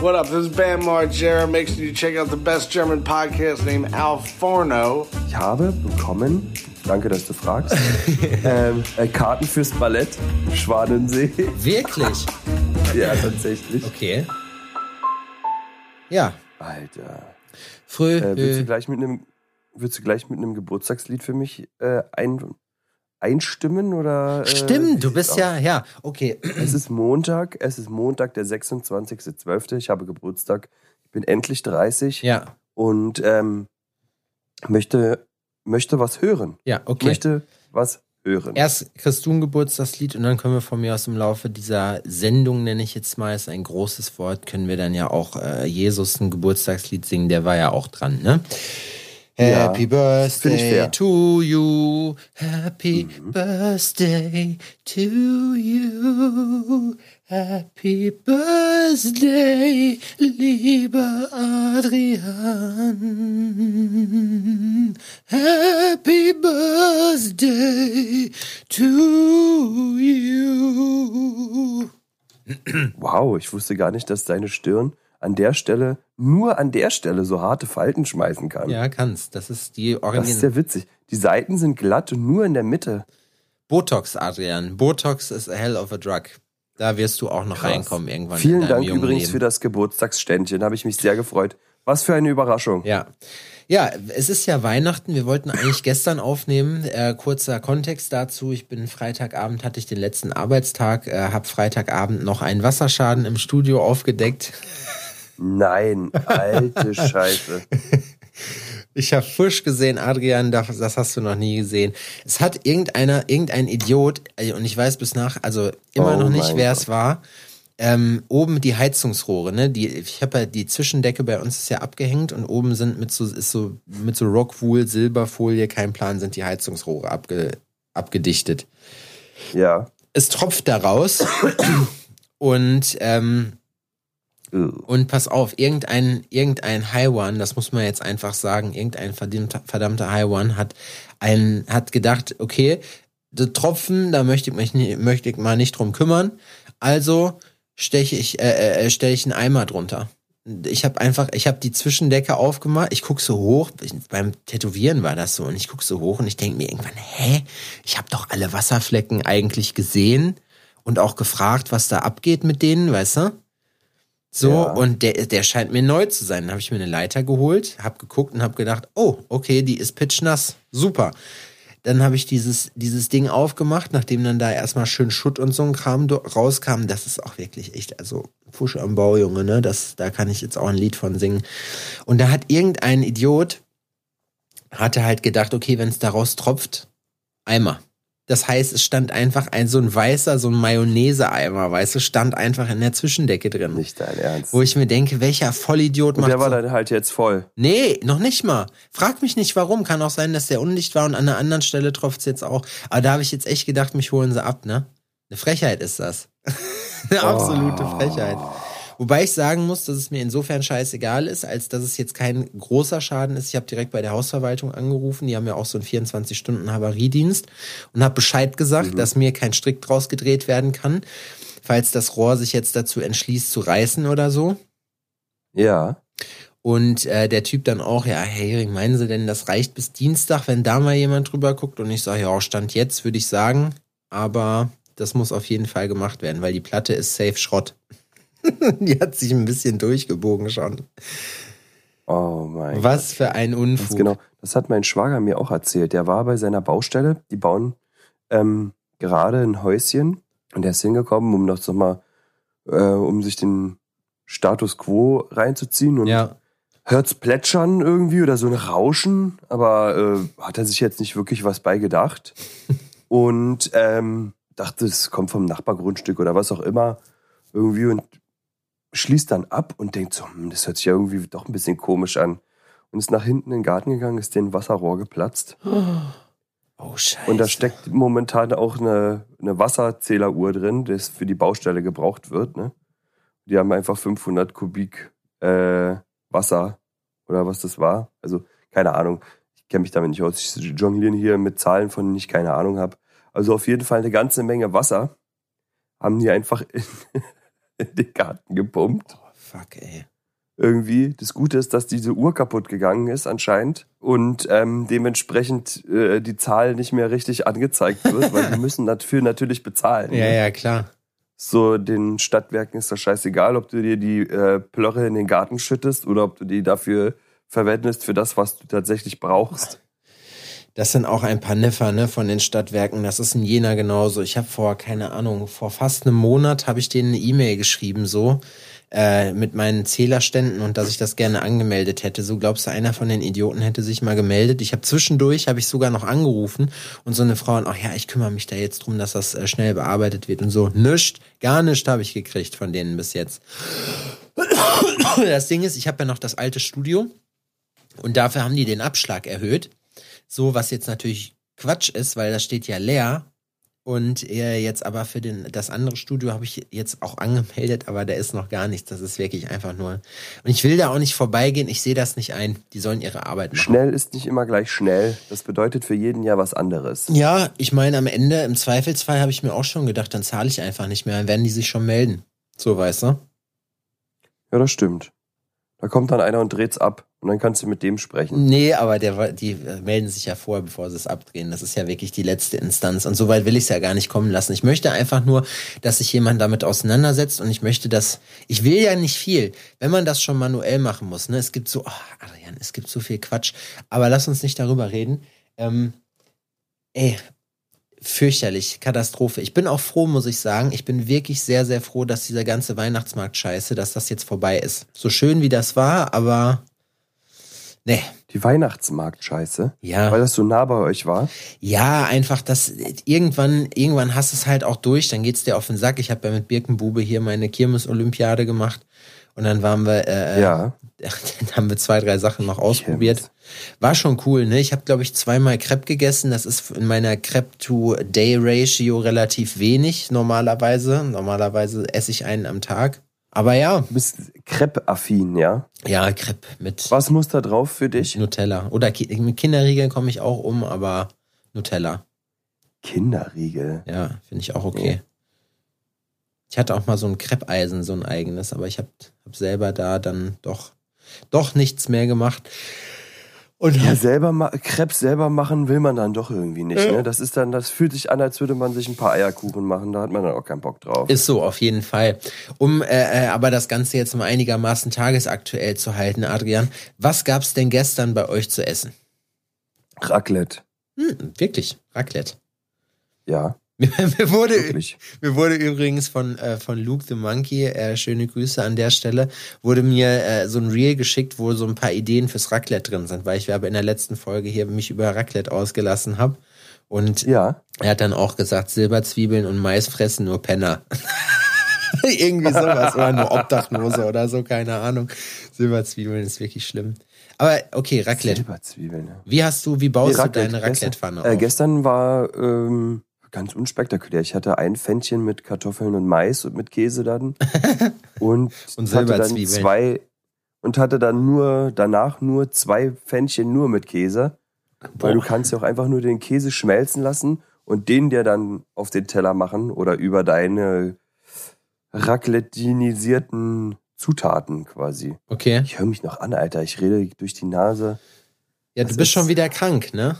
What up? This is Bam Margera. Make sure you check out the best German podcast named Al Forno. Ich habe bekommen, danke, dass du fragst, ähm, äh, Karten fürs Ballett Schwanensee. Wirklich? ja, tatsächlich. Okay. Ja. Alter. Früh. Äh, willst, du gleich mit einem, willst du gleich mit einem Geburtstagslied für mich äh, ein, einstimmen oder? Äh, Stimmt, du bist ja, ja, okay. Es ist Montag, es ist Montag, der 26.12. Ich habe Geburtstag. Ich bin endlich 30 Ja, und ähm, möchte, möchte was hören. ja, okay. Möchte was hören. Erst kriegst du ein Geburtstagslied und dann können wir von mir aus im Laufe dieser Sendung, nenne ich jetzt mal, ist ein großes Wort, können wir dann ja auch äh, Jesus ein Geburtstagslied singen, der war ja auch dran, ne? Ja, Happy ich Birthday to you, Happy Birthday to you, Happy Birthday, lieber Adrian, Happy Birthday to you. Wow, ich wusste gar nicht, dass deine Stirn an der Stelle, nur an der Stelle so harte Falten schmeißen kann. Ja, kannst. Das ist die Das ist Original. ja witzig. Die Seiten sind glatt und nur in der Mitte. Botox, Adrian. Botox ist a hell of a drug. Da wirst du auch noch Krass. reinkommen irgendwann. Vielen Dank übrigens Leben. für das Geburtstagsständchen. Habe ich mich sehr gefreut. Was für eine Überraschung. Ja. Ja, es ist ja Weihnachten. Wir wollten eigentlich gestern aufnehmen. Äh, kurzer Kontext dazu. Ich bin Freitagabend, hatte ich den letzten Arbeitstag, äh, habe Freitagabend noch einen Wasserschaden im Studio aufgedeckt. Nein, alte Scheiße. Ich habe Fisch gesehen, Adrian, das, das hast du noch nie gesehen. Es hat irgendeiner, irgendein Idiot, äh, und ich weiß bis nach, also immer Oh noch nicht, wer es war, ähm, oben die Heizungsrohre, ne? Die, ich habe ja die Zwischendecke bei uns ist ja abgehängt und oben sind mit so, ist so, mit so Rockwool, Silberfolie, kein Plan, sind die Heizungsrohre abge, abgedichtet. Ja. Es tropft da raus und ähm. Und pass auf, irgendein, irgendein High One, das muss man jetzt einfach sagen, irgendein verdammter, verdammter High One hat, ein, hat gedacht, okay, der Tropfen, da möchte ich mich nie- möchte ich mal nicht drum kümmern. Also steche ich, äh, äh, stelle ich einen Eimer drunter. Ich habe einfach, ich habe die Zwischendecke aufgemacht, ich guck so hoch, ich, beim Tätowieren war das so, und ich guck so hoch und ich denke mir irgendwann, hä, ich habe doch alle Wasserflecken eigentlich gesehen und auch gefragt, was da abgeht mit denen, weißt du? So, Ja. und der, der scheint mir neu zu sein. Dann habe ich mir eine Leiter geholt, habe geguckt und habe gedacht, oh, okay, die ist pitchnass. Super. Dann habe ich dieses, dieses Ding aufgemacht, nachdem dann da erstmal schön Schutt und so ein Kram rauskam. Das ist auch wirklich echt, also Fusch am Bau, Junge, ne? Das, da kann ich jetzt auch ein Lied von singen. Und da hat irgendein Idiot, hatte halt gedacht, okay, wenn es daraus tropft, Eimer. Das heißt, es stand einfach ein so ein weißer, so ein Mayonnaise-Eimer, weißt du, stand einfach in der Zwischendecke drin. Nicht dein Ernst. Wo ich mir denke, welcher Vollidiot Und macht der war so dann halt jetzt voll. Nee, noch nicht mal. Frag mich nicht warum. Kann auch sein, dass der undicht war und an einer anderen Stelle tropft's jetzt auch. Aber da habe ich jetzt echt gedacht, mich holen sie ab, ne? Eine Frechheit ist das. Eine absolute Oh. Frechheit. Wobei ich sagen muss, dass es mir insofern scheißegal ist, als dass es jetzt kein großer Schaden ist. Ich habe direkt bei der Hausverwaltung angerufen. Die haben ja auch so einen 24-Stunden-Havariedienst und habe Bescheid gesagt, dass mir kein Strick draus gedreht werden kann, falls das Rohr sich jetzt dazu entschließt zu reißen oder so. Ja. Und äh, der Typ dann auch, ja, hey, meinen Sie denn, das reicht bis Dienstag, wenn da mal jemand drüber guckt? Und ich sage, ja, Stand jetzt würde ich sagen, aber das muss auf jeden Fall gemacht werden, weil die Platte ist safe Schrott. die hat sich ein bisschen durchgebogen schon. Oh mein Was für ein Unfug. genau. Das hat mein Schwager mir auch erzählt. Der war bei seiner Baustelle. Die bauen ähm, gerade ein Häuschen und der ist hingekommen, um noch so mal, äh, um sich den Status quo reinzuziehen und Ja, hört's plätschern irgendwie oder so ein Rauschen, aber äh, hat er sich jetzt nicht wirklich was bei gedacht und ähm, dachte, es kommt vom Nachbargrundstück oder was auch immer irgendwie und schließt dann ab und denkt so, hm, das hört sich ja irgendwie doch ein bisschen komisch an und ist nach hinten in den Garten gegangen, ist den Wasserrohr geplatzt oh Scheiße. und da steckt momentan auch eine, eine Wasserzähleruhr drin, das für die Baustelle gebraucht wird. Ne? Die haben einfach 500 Kubik äh, Wasser oder was das war. Also keine Ahnung. Ich kenne mich damit nicht aus. Ich jongliere hier mit Zahlen, von denen ich keine Ahnung habe. Also auf jeden Fall eine ganze Menge Wasser haben die einfach in, in den Garten gepumpt. Fuck, ey. irgendwie. Das Gute ist, dass diese Uhr kaputt gegangen ist anscheinend und ähm, dementsprechend äh, die Zahl nicht mehr richtig angezeigt wird, weil die müssen dafür natürlich bezahlen. Ja, ne? ja, klar. So, den Stadtwerken ist das scheißegal, ob du dir die äh, Plörre in den Garten schüttest oder ob du die dafür verwendest für das, was du tatsächlich brauchst. Das sind auch ein paar Niffer, ne, von den Stadtwerken. Das ist in Jena genauso. Ich habe vor, keine Ahnung, vor fast einem Monat habe ich denen eine E-Mail geschrieben, so, äh, mit meinen Zählerständen und dass ich das gerne angemeldet hätte. So glaubst du, einer von den Idioten hätte sich mal gemeldet. Ich habe zwischendurch, habe ich sogar noch angerufen und so eine Frau, und ach ja, ich kümmere mich da jetzt drum, dass das äh, schnell bearbeitet wird und so. Nischt, gar nichts habe ich gekriegt von denen bis jetzt. Das Ding ist, ich habe ja noch das alte Studio und dafür haben die den Abschlag erhöht. So, was jetzt natürlich Quatsch ist, weil das steht ja leer. Und jetzt aber für den, das andere Studio habe ich jetzt auch angemeldet, aber da ist noch gar nichts. Das ist wirklich einfach nur. Und ich will da auch nicht vorbeigehen. Ich sehe das nicht ein. Die sollen ihre Arbeit machen. Schnell ist nicht immer gleich schnell. Das bedeutet für jeden ja was anderes. Ja, ich meine, am Ende, im Zweifelsfall habe ich mir auch schon gedacht, dann zahle ich einfach nicht mehr. Dann werden die sich schon melden. So, weißt du? Ja, das stimmt. Da kommt dann einer und dreht's ab. Und dann kannst du mit dem sprechen. Nee, aber der, die äh, melden sich ja vorher, bevor sie es abdrehen. Das ist ja wirklich die letzte Instanz. Und so weit will ich es ja gar nicht kommen lassen. Ich möchte einfach nur, dass sich jemand damit auseinandersetzt und ich möchte das, ich will ja nicht viel. Wenn man das schon manuell machen muss, ne, es gibt so, oh, Adrian, es gibt so viel Quatsch. Aber lass uns nicht darüber reden. Ähm, ey, fürchterlich, Katastrophe. Ich bin auch froh, muss ich sagen. Ich bin wirklich sehr, sehr froh, dass dieser ganze Weihnachtsmarkt-Scheiße, dass das jetzt vorbei ist. So schön wie das war, aber nee. Die Weihnachtsmarkt-Scheiße. Ja. Weil das so nah bei euch war. Ja, einfach das irgendwann irgendwann hast du es halt auch durch, dann geht's dir auf den Sack. Ich habe ja mit Birkenbube hier meine Kirmes Olympiade gemacht und dann waren wir äh, Ja. dann haben wir zwei, drei Sachen noch ausprobiert. War schon cool, ne? Ich habe glaube ich zweimal Crepe gegessen, das ist in meiner Crepe to Day Ratio relativ wenig normalerweise. Normalerweise esse ich einen am Tag. Aber ja, Du bist Crepe-affin, ja? ja, Crepe mit Was muss da drauf für dich? Nutella oder Ki mit Kinderriegeln komme ich auch um, aber Nutella. Kinderriegel. Ja, finde ich auch okay. Ich hatte auch mal so ein Kreppeisen, so ein eigenes, aber ich habe hab selber da dann doch, doch nichts mehr gemacht. Und Ja, selber ma Krebs selber machen will man dann doch irgendwie nicht. Ne? Das ist dann, das fühlt sich an, als würde man sich ein paar Eierkuchen machen. Da hat man dann auch keinen Bock drauf. ist so, auf jeden Fall. Um äh, äh, aber das Ganze jetzt mal einigermaßen tagesaktuell zu halten, Adrian, was gab's denn gestern bei euch zu essen? Raclette. Hm, wirklich, Raclette. Ja, Mir, mir, wurde, wirklich. mir wurde übrigens von, äh, von Luke the Monkey, äh, schöne Grüße an der Stelle, wurde mir äh, so ein Reel geschickt, wo so ein paar Ideen fürs Raclette drin sind, weil ich aber in der letzten Folge hier mich über Raclette ausgelassen habe. Und Ja. er hat dann auch gesagt, Silberzwiebeln und Mais fressen nur Penner. Irgendwie sowas. Oder nur Obdachlose oder so, keine Ahnung. Silberzwiebeln ist wirklich schlimm. Aber okay, Raclette. Silberzwiebeln. Ja. Wie hast du, wie baust Nee, du deine Raclette-Pfanne Äh, auf? gestern war ähm, ganz unspektakulär. Ich hatte ein Pfännchen mit Kartoffeln und Mais und mit Käse dann. und Und hatte dann zwei und hatte dann nur danach nur zwei Pfännchen nur mit Käse. Weil du Boah. kannst ja auch einfach nur den Käse schmelzen lassen und den dir dann auf den Teller machen oder über deine raclettinisierten Zutaten quasi. Okay. Ich höre mich noch an, Alter. Ich rede durch die Nase. Ja, du Das bist ist- schon wieder krank, ne?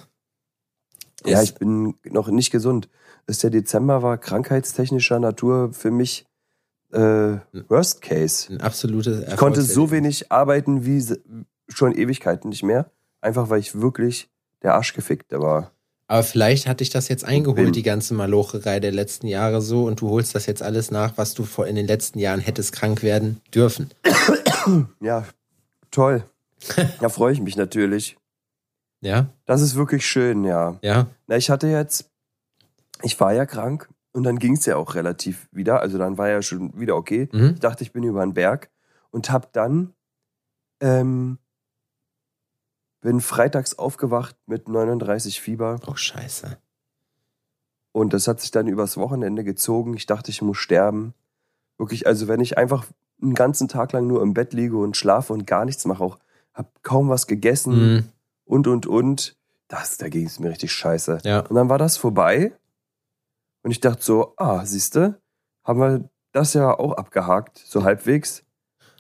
Ja, Ist- ich bin noch nicht gesund. Das der Dezember war krankheitstechnischer Natur für mich äh, Worst Case. Ein absolutes Ich konnte so wenig arbeiten wie schon Ewigkeiten nicht mehr. Einfach weil ich wirklich der Arsch gefickt war. Aber vielleicht hat dich das jetzt eingeholt, die ganze Malocherei der letzten Jahre so, und du holst das jetzt alles nach, was du vor in den letzten Jahren hättest krank werden dürfen. Ja, toll. Da freue ich mich natürlich. Ja? Das ist wirklich schön, ja. Ja? Na, ich hatte jetzt, ich war ja krank und dann ging es ja auch relativ wieder. Also dann war ja schon wieder okay. Mhm. Ich dachte, ich bin über den Berg und hab dann, ähm, bin freitags aufgewacht mit 39 Fieber Oh, scheiße. und das hat sich dann übers Wochenende gezogen. Ich dachte, ich muss sterben. Wirklich, also wenn ich einfach einen ganzen Tag lang nur im Bett liege und schlafe und gar nichts mache, auch hab kaum was gegessen Mhm. Und und und, das, da ging es mir richtig scheiße. Ja. Und dann war das vorbei. Und ich dachte so, ah, siehste, haben wir das ja auch abgehakt, so halbwegs.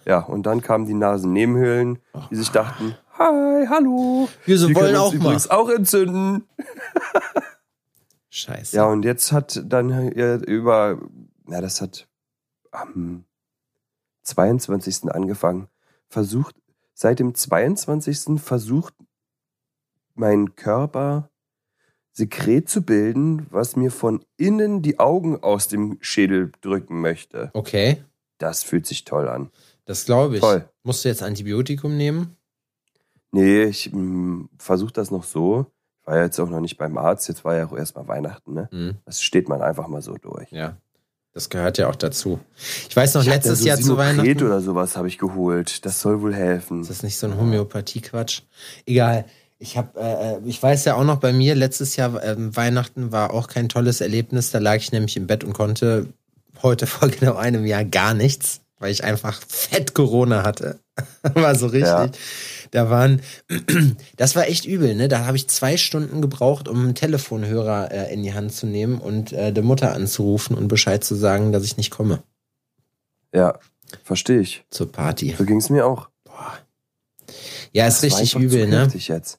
Ja, und dann kamen die Nasennebenhöhlen, die sich dachten, hi, hallo. Wir so wollen auch mal. übrigens auch entzünden. Scheiße. Ja, und jetzt hat dann über, na, das hat am 22. angefangen. Versucht, seit dem 22. versucht mein Körper Sekret zu bilden, was mir von innen die Augen aus dem Schädel drücken möchte. Okay, Das fühlt sich toll an. das glaube ich. Toll. Musst du jetzt Antibiotikum nehmen? Nee, ich versuche das noch so. Ich war ja jetzt auch noch nicht beim Arzt, jetzt war ja auch erstmal Weihnachten, ne? Hm, Das steht man einfach mal so durch. ja. Das gehört ja auch dazu. Ich weiß noch, Ich letztes so Jahr zu Weihnachten. oder sowas habe ich geholt. Das soll wohl helfen. Ist das nicht so ein Homöopathie-Quatsch? Egal. Ich habe, äh, ich weiß ja auch noch bei mir, letztes Jahr ähm, Weihnachten war auch kein tolles Erlebnis. Da lag ich nämlich im Bett und konnte heute vor genau einem Jahr gar nichts, weil ich einfach fett Corona hatte. war so richtig. Ja. Da waren, das war echt übel, ne? Da habe ich zwei Stunden gebraucht, um einen Telefonhörer äh, in die Hand zu nehmen und äh, der Mutter anzurufen und Bescheid zu sagen, dass ich nicht komme Ja, verstehe ich. zur Party. So ging es mir auch. Ja, ist Das richtig übel, ne? jetzt.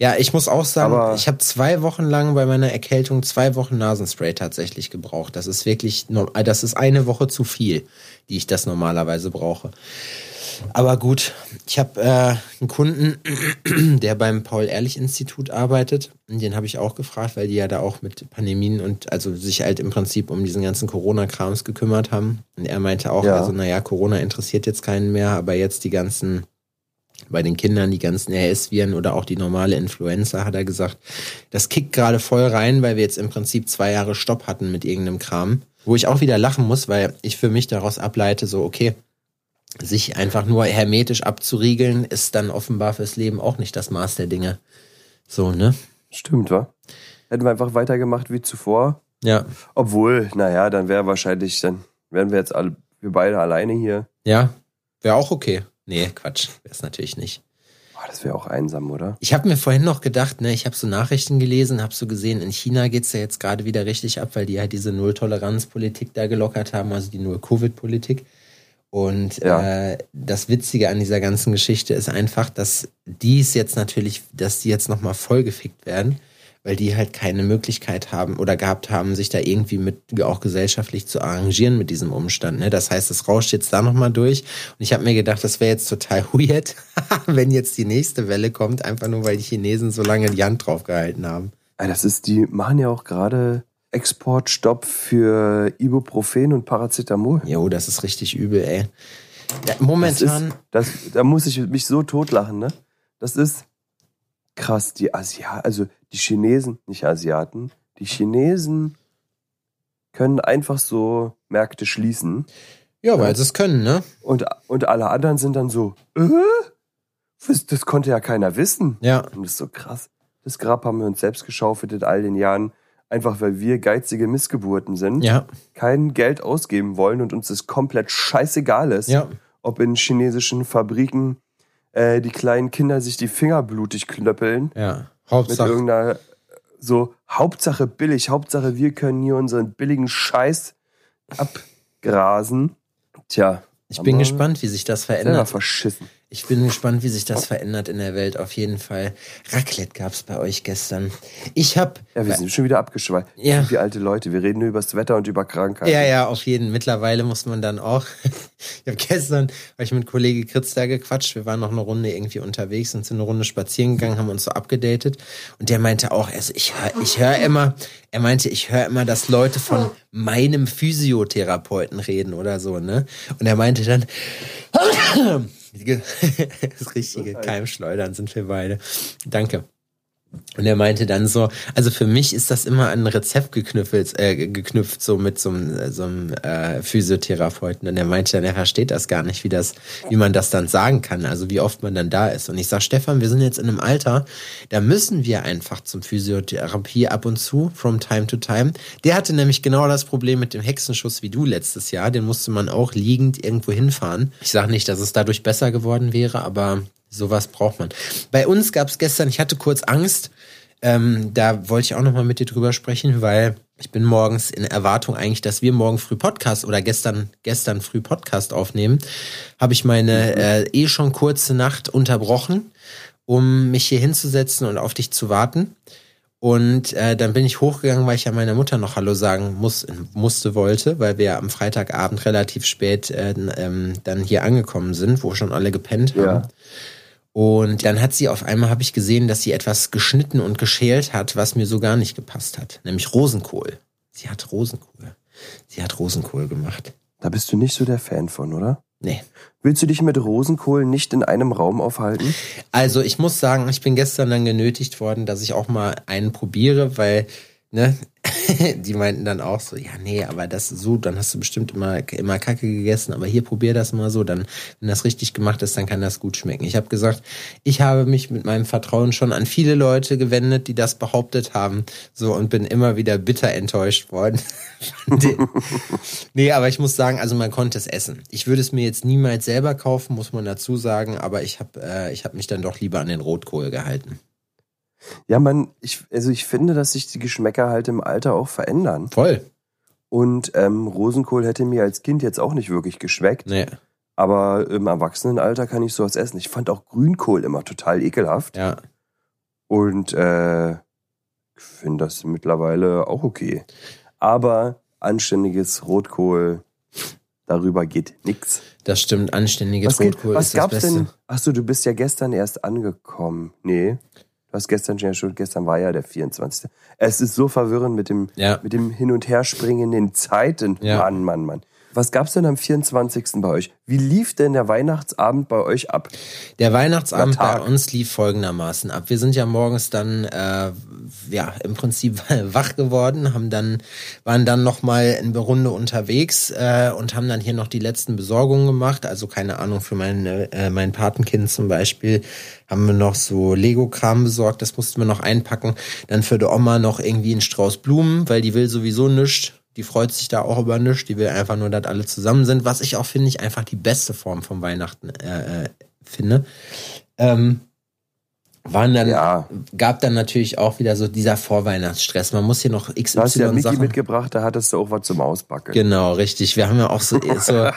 Ja, ich muss auch sagen, Aber- ich habe zwei Wochen lang bei meiner Erkältung zwei Wochen Nasenspray tatsächlich gebraucht. Das ist wirklich, äh, das ist eine Woche zu viel, die ich das normalerweise brauche. Aber gut, ich habe äh, einen Kunden, der beim Paul-Ehrlich-Institut arbeitet. Den habe ich auch gefragt, weil die ja da auch mit Pandemien und also sich halt im Prinzip um diesen ganzen Corona-Krams gekümmert haben. Und er meinte auch, Ja. also naja, Corona interessiert jetzt keinen mehr, aber jetzt die ganzen bei den Kindern die ganzen RS-Viren oder auch die normale Influenza, hat er gesagt, das kickt gerade voll rein, weil wir jetzt im Prinzip zwei Jahre Stopp hatten mit irgendeinem Kram. Wo ich auch wieder lachen muss, weil ich für mich daraus ableite, so, okay, sich einfach nur hermetisch abzuriegeln, ist dann offenbar fürs Leben auch nicht das Maß der Dinge. So, ne? Stimmt, wa? Hätten wir einfach weitergemacht wie zuvor. Ja. Obwohl, naja, dann wäre wahrscheinlich, dann wären wir jetzt alle, wir beide alleine hier. Ja. Wäre auch okay. Nee, Quatsch. Wäre es natürlich nicht. Boah, das wäre auch einsam, oder? Ich habe mir vorhin noch gedacht, ne, ich habe so Nachrichten gelesen, habe so gesehen, in China geht's ja jetzt gerade wieder richtig ab, weil die halt diese Null-Toleranz-Politik da gelockert haben, also die Null-Covid-Politik. Und Ja. äh, das Witzige an dieser ganzen Geschichte ist einfach, dass dies jetzt natürlich, dass die jetzt nochmal vollgefickt werden, weil die halt keine Möglichkeit haben oder gehabt haben, sich da irgendwie mit auch gesellschaftlich zu arrangieren mit diesem Umstand. Ne? Das heißt, es rauscht jetzt da nochmal durch. Und ich habe mir gedacht, das wäre jetzt total weird, wenn jetzt die nächste Welle kommt, einfach nur weil die Chinesen so lange die Hand drauf gehalten haben. Ja, das ist, die machen ja auch gerade Exportstopp für Ibuprofen und Paracetamol. Jo, das ist richtig übel, ey. Ja, Das ist, momentan, das, da muss ich mich so totlachen, ne? Das ist krass. Die Asiaten, also die Chinesen, nicht Asiaten, die Chinesen können einfach so Märkte schließen ja, weil sie es können, ne? und, und alle anderen sind dann so, äh? Was, das konnte ja keiner wissen. Ja, Und das ist so krass. Das Grab haben wir uns selbst geschaufelt in all den Jahren, einfach weil wir geizige Missgeburten sind, ja, kein Geld ausgeben wollen und uns das komplett scheißegal ist, ja. ob in chinesischen Fabriken äh, die kleinen Kinder sich die Finger blutig klöppeln Ja. mit Hauptsache. irgendeiner so Hauptsache billig, Hauptsache wir können hier unseren billigen Scheiß abgrasen. Tja, Ich bin gespannt, wie sich das verändert. verschissen. Ich bin gespannt, wie sich das verändert in der Welt. Auf jeden Fall. Raclette gab's bei euch gestern. Ich hab. Ja, wir sind schon wieder abgeschweift. Ja. Wie alte Leute. Wir reden nur über das Wetter und über Krankheiten. Ja, ja, auf jeden. Mittlerweile muss man dann auch. Ich habe gestern, war ich mit Kollege Kritz da gequatscht. Wir waren noch eine Runde irgendwie unterwegs und sind eine Runde spazieren gegangen, haben uns so abgedatet. Und der meinte auch, also ich höre ich hör immer, er meinte, ich höre immer, dass Leute von meinem Physiotherapeuten reden oder so, ne? Und er meinte dann, das richtige Keimschleudern sind wir beide. Danke. Und er meinte dann so, also für mich ist das immer an ein Rezept geknüpft, äh, geknüpft, so mit so einem, äh, so einem äh, Physiotherapeuten. Und er meinte dann, er versteht das gar nicht, wie das, wie man das dann sagen kann, also wie oft man dann da ist. Und ich sag, Stefan, wir sind jetzt in einem Alter, da müssen wir einfach zum Physiotherapie ab und zu, from time to time. Der hatte nämlich genau das Problem mit dem Hexenschuss wie du letztes Jahr. Den musste man auch liegend irgendwo hinfahren. Ich sage nicht, dass es dadurch besser geworden wäre, aber Sowas braucht man. Bei uns gab es gestern, ich hatte kurz Angst, ähm, da wollte ich auch nochmal mit dir drüber sprechen, weil ich bin morgens in Erwartung eigentlich, dass wir morgen früh Podcast oder gestern, gestern früh Podcast aufnehmen, habe ich meine äh, eh schon kurze Nacht unterbrochen, um mich hier hinzusetzen und auf dich zu warten. Und äh, dann bin ich hochgegangen, weil ich ja meiner Mutter noch Hallo sagen muss, musste, wollte, weil wir am Freitagabend relativ spät äh, ähm, dann hier angekommen sind, wo schon alle gepennt haben. Ja. Und dann hat sie auf einmal, habe ich gesehen, dass sie etwas geschnitten und geschält hat, was mir so gar nicht gepasst hat, nämlich Rosenkohl. Sie hat Rosenkohl. Sie hat Rosenkohl gemacht. Da bist du nicht so der Fan von, oder? Nee. Willst du dich mit Rosenkohl nicht in einem Raum aufhalten? Also ich muss sagen, ich bin gestern dann genötigt worden, dass ich auch mal einen probiere, weil ne, die meinten dann auch so, ja, nee, aber das ist so, dann hast du bestimmt immer, immer Kacke gegessen, aber hier probier das mal so, dann, wenn das richtig gemacht ist, dann kann das gut schmecken. Ich habe gesagt, ich habe mich mit meinem Vertrauen schon an viele Leute gewendet, die das behauptet haben, so und bin immer wieder bitter enttäuscht worden. nee, aber ich muss sagen, also man konnte es essen. Ich würde es mir jetzt niemals selber kaufen, muss man dazu sagen, aber ich habe äh, ich hab mich dann doch lieber an den Rotkohl gehalten. Ja, man, ich, also ich finde, dass sich die Geschmäcker halt im Alter auch verändern. Voll. Und ähm, Rosenkohl hätte mir als Kind jetzt auch nicht wirklich geschmeckt. Nee. Aber im Erwachsenenalter kann ich sowas essen. Ich fand auch Grünkohl immer total ekelhaft. Ja. Und äh, ich finde das mittlerweile auch okay. Aber anständiges Rotkohl, darüber geht nichts. Das stimmt, anständiges was Rotkohl geht, was ist das gab's Beste. denn? Achso, du bist ja gestern erst angekommen. Nee. Hast gestern schon, schon, gestern war ja der 24. Es ist so verwirrend mit dem, Ja. mit dem Hin- und Herspringen in den Zeiten. Ja. Mann, Mann, Mann. Was gab's denn am 24. bei euch? Wie lief denn der Weihnachtsabend bei euch ab? Der Weihnachtsabend bei uns lief folgendermaßen ab. Wir sind ja morgens dann äh, ja im Prinzip wach geworden, haben dann waren dann noch mal eine Runde unterwegs äh, und haben dann hier noch die letzten Besorgungen gemacht. Also keine Ahnung für mein äh, mein Patenkind zum Beispiel haben wir noch so Lego-Kram besorgt. Das mussten wir noch einpacken. Dann für die Oma noch irgendwie einen Strauß Blumen, weil die will sowieso nichts. Die freut sich da auch über nichts. Die will einfach nur, dass alle zusammen sind. Was ich auch finde ich einfach die beste Form von Weihnachten äh, äh, finde. Ähm, waren dann, Ja. gab dann natürlich auch wieder so dieser Vorweihnachtsstress. Man muss hier noch Du hast ja Miki Sachen. mitgebracht, da hattest du auch was zum Auspacken. Genau, richtig. Wir haben ja auch so, so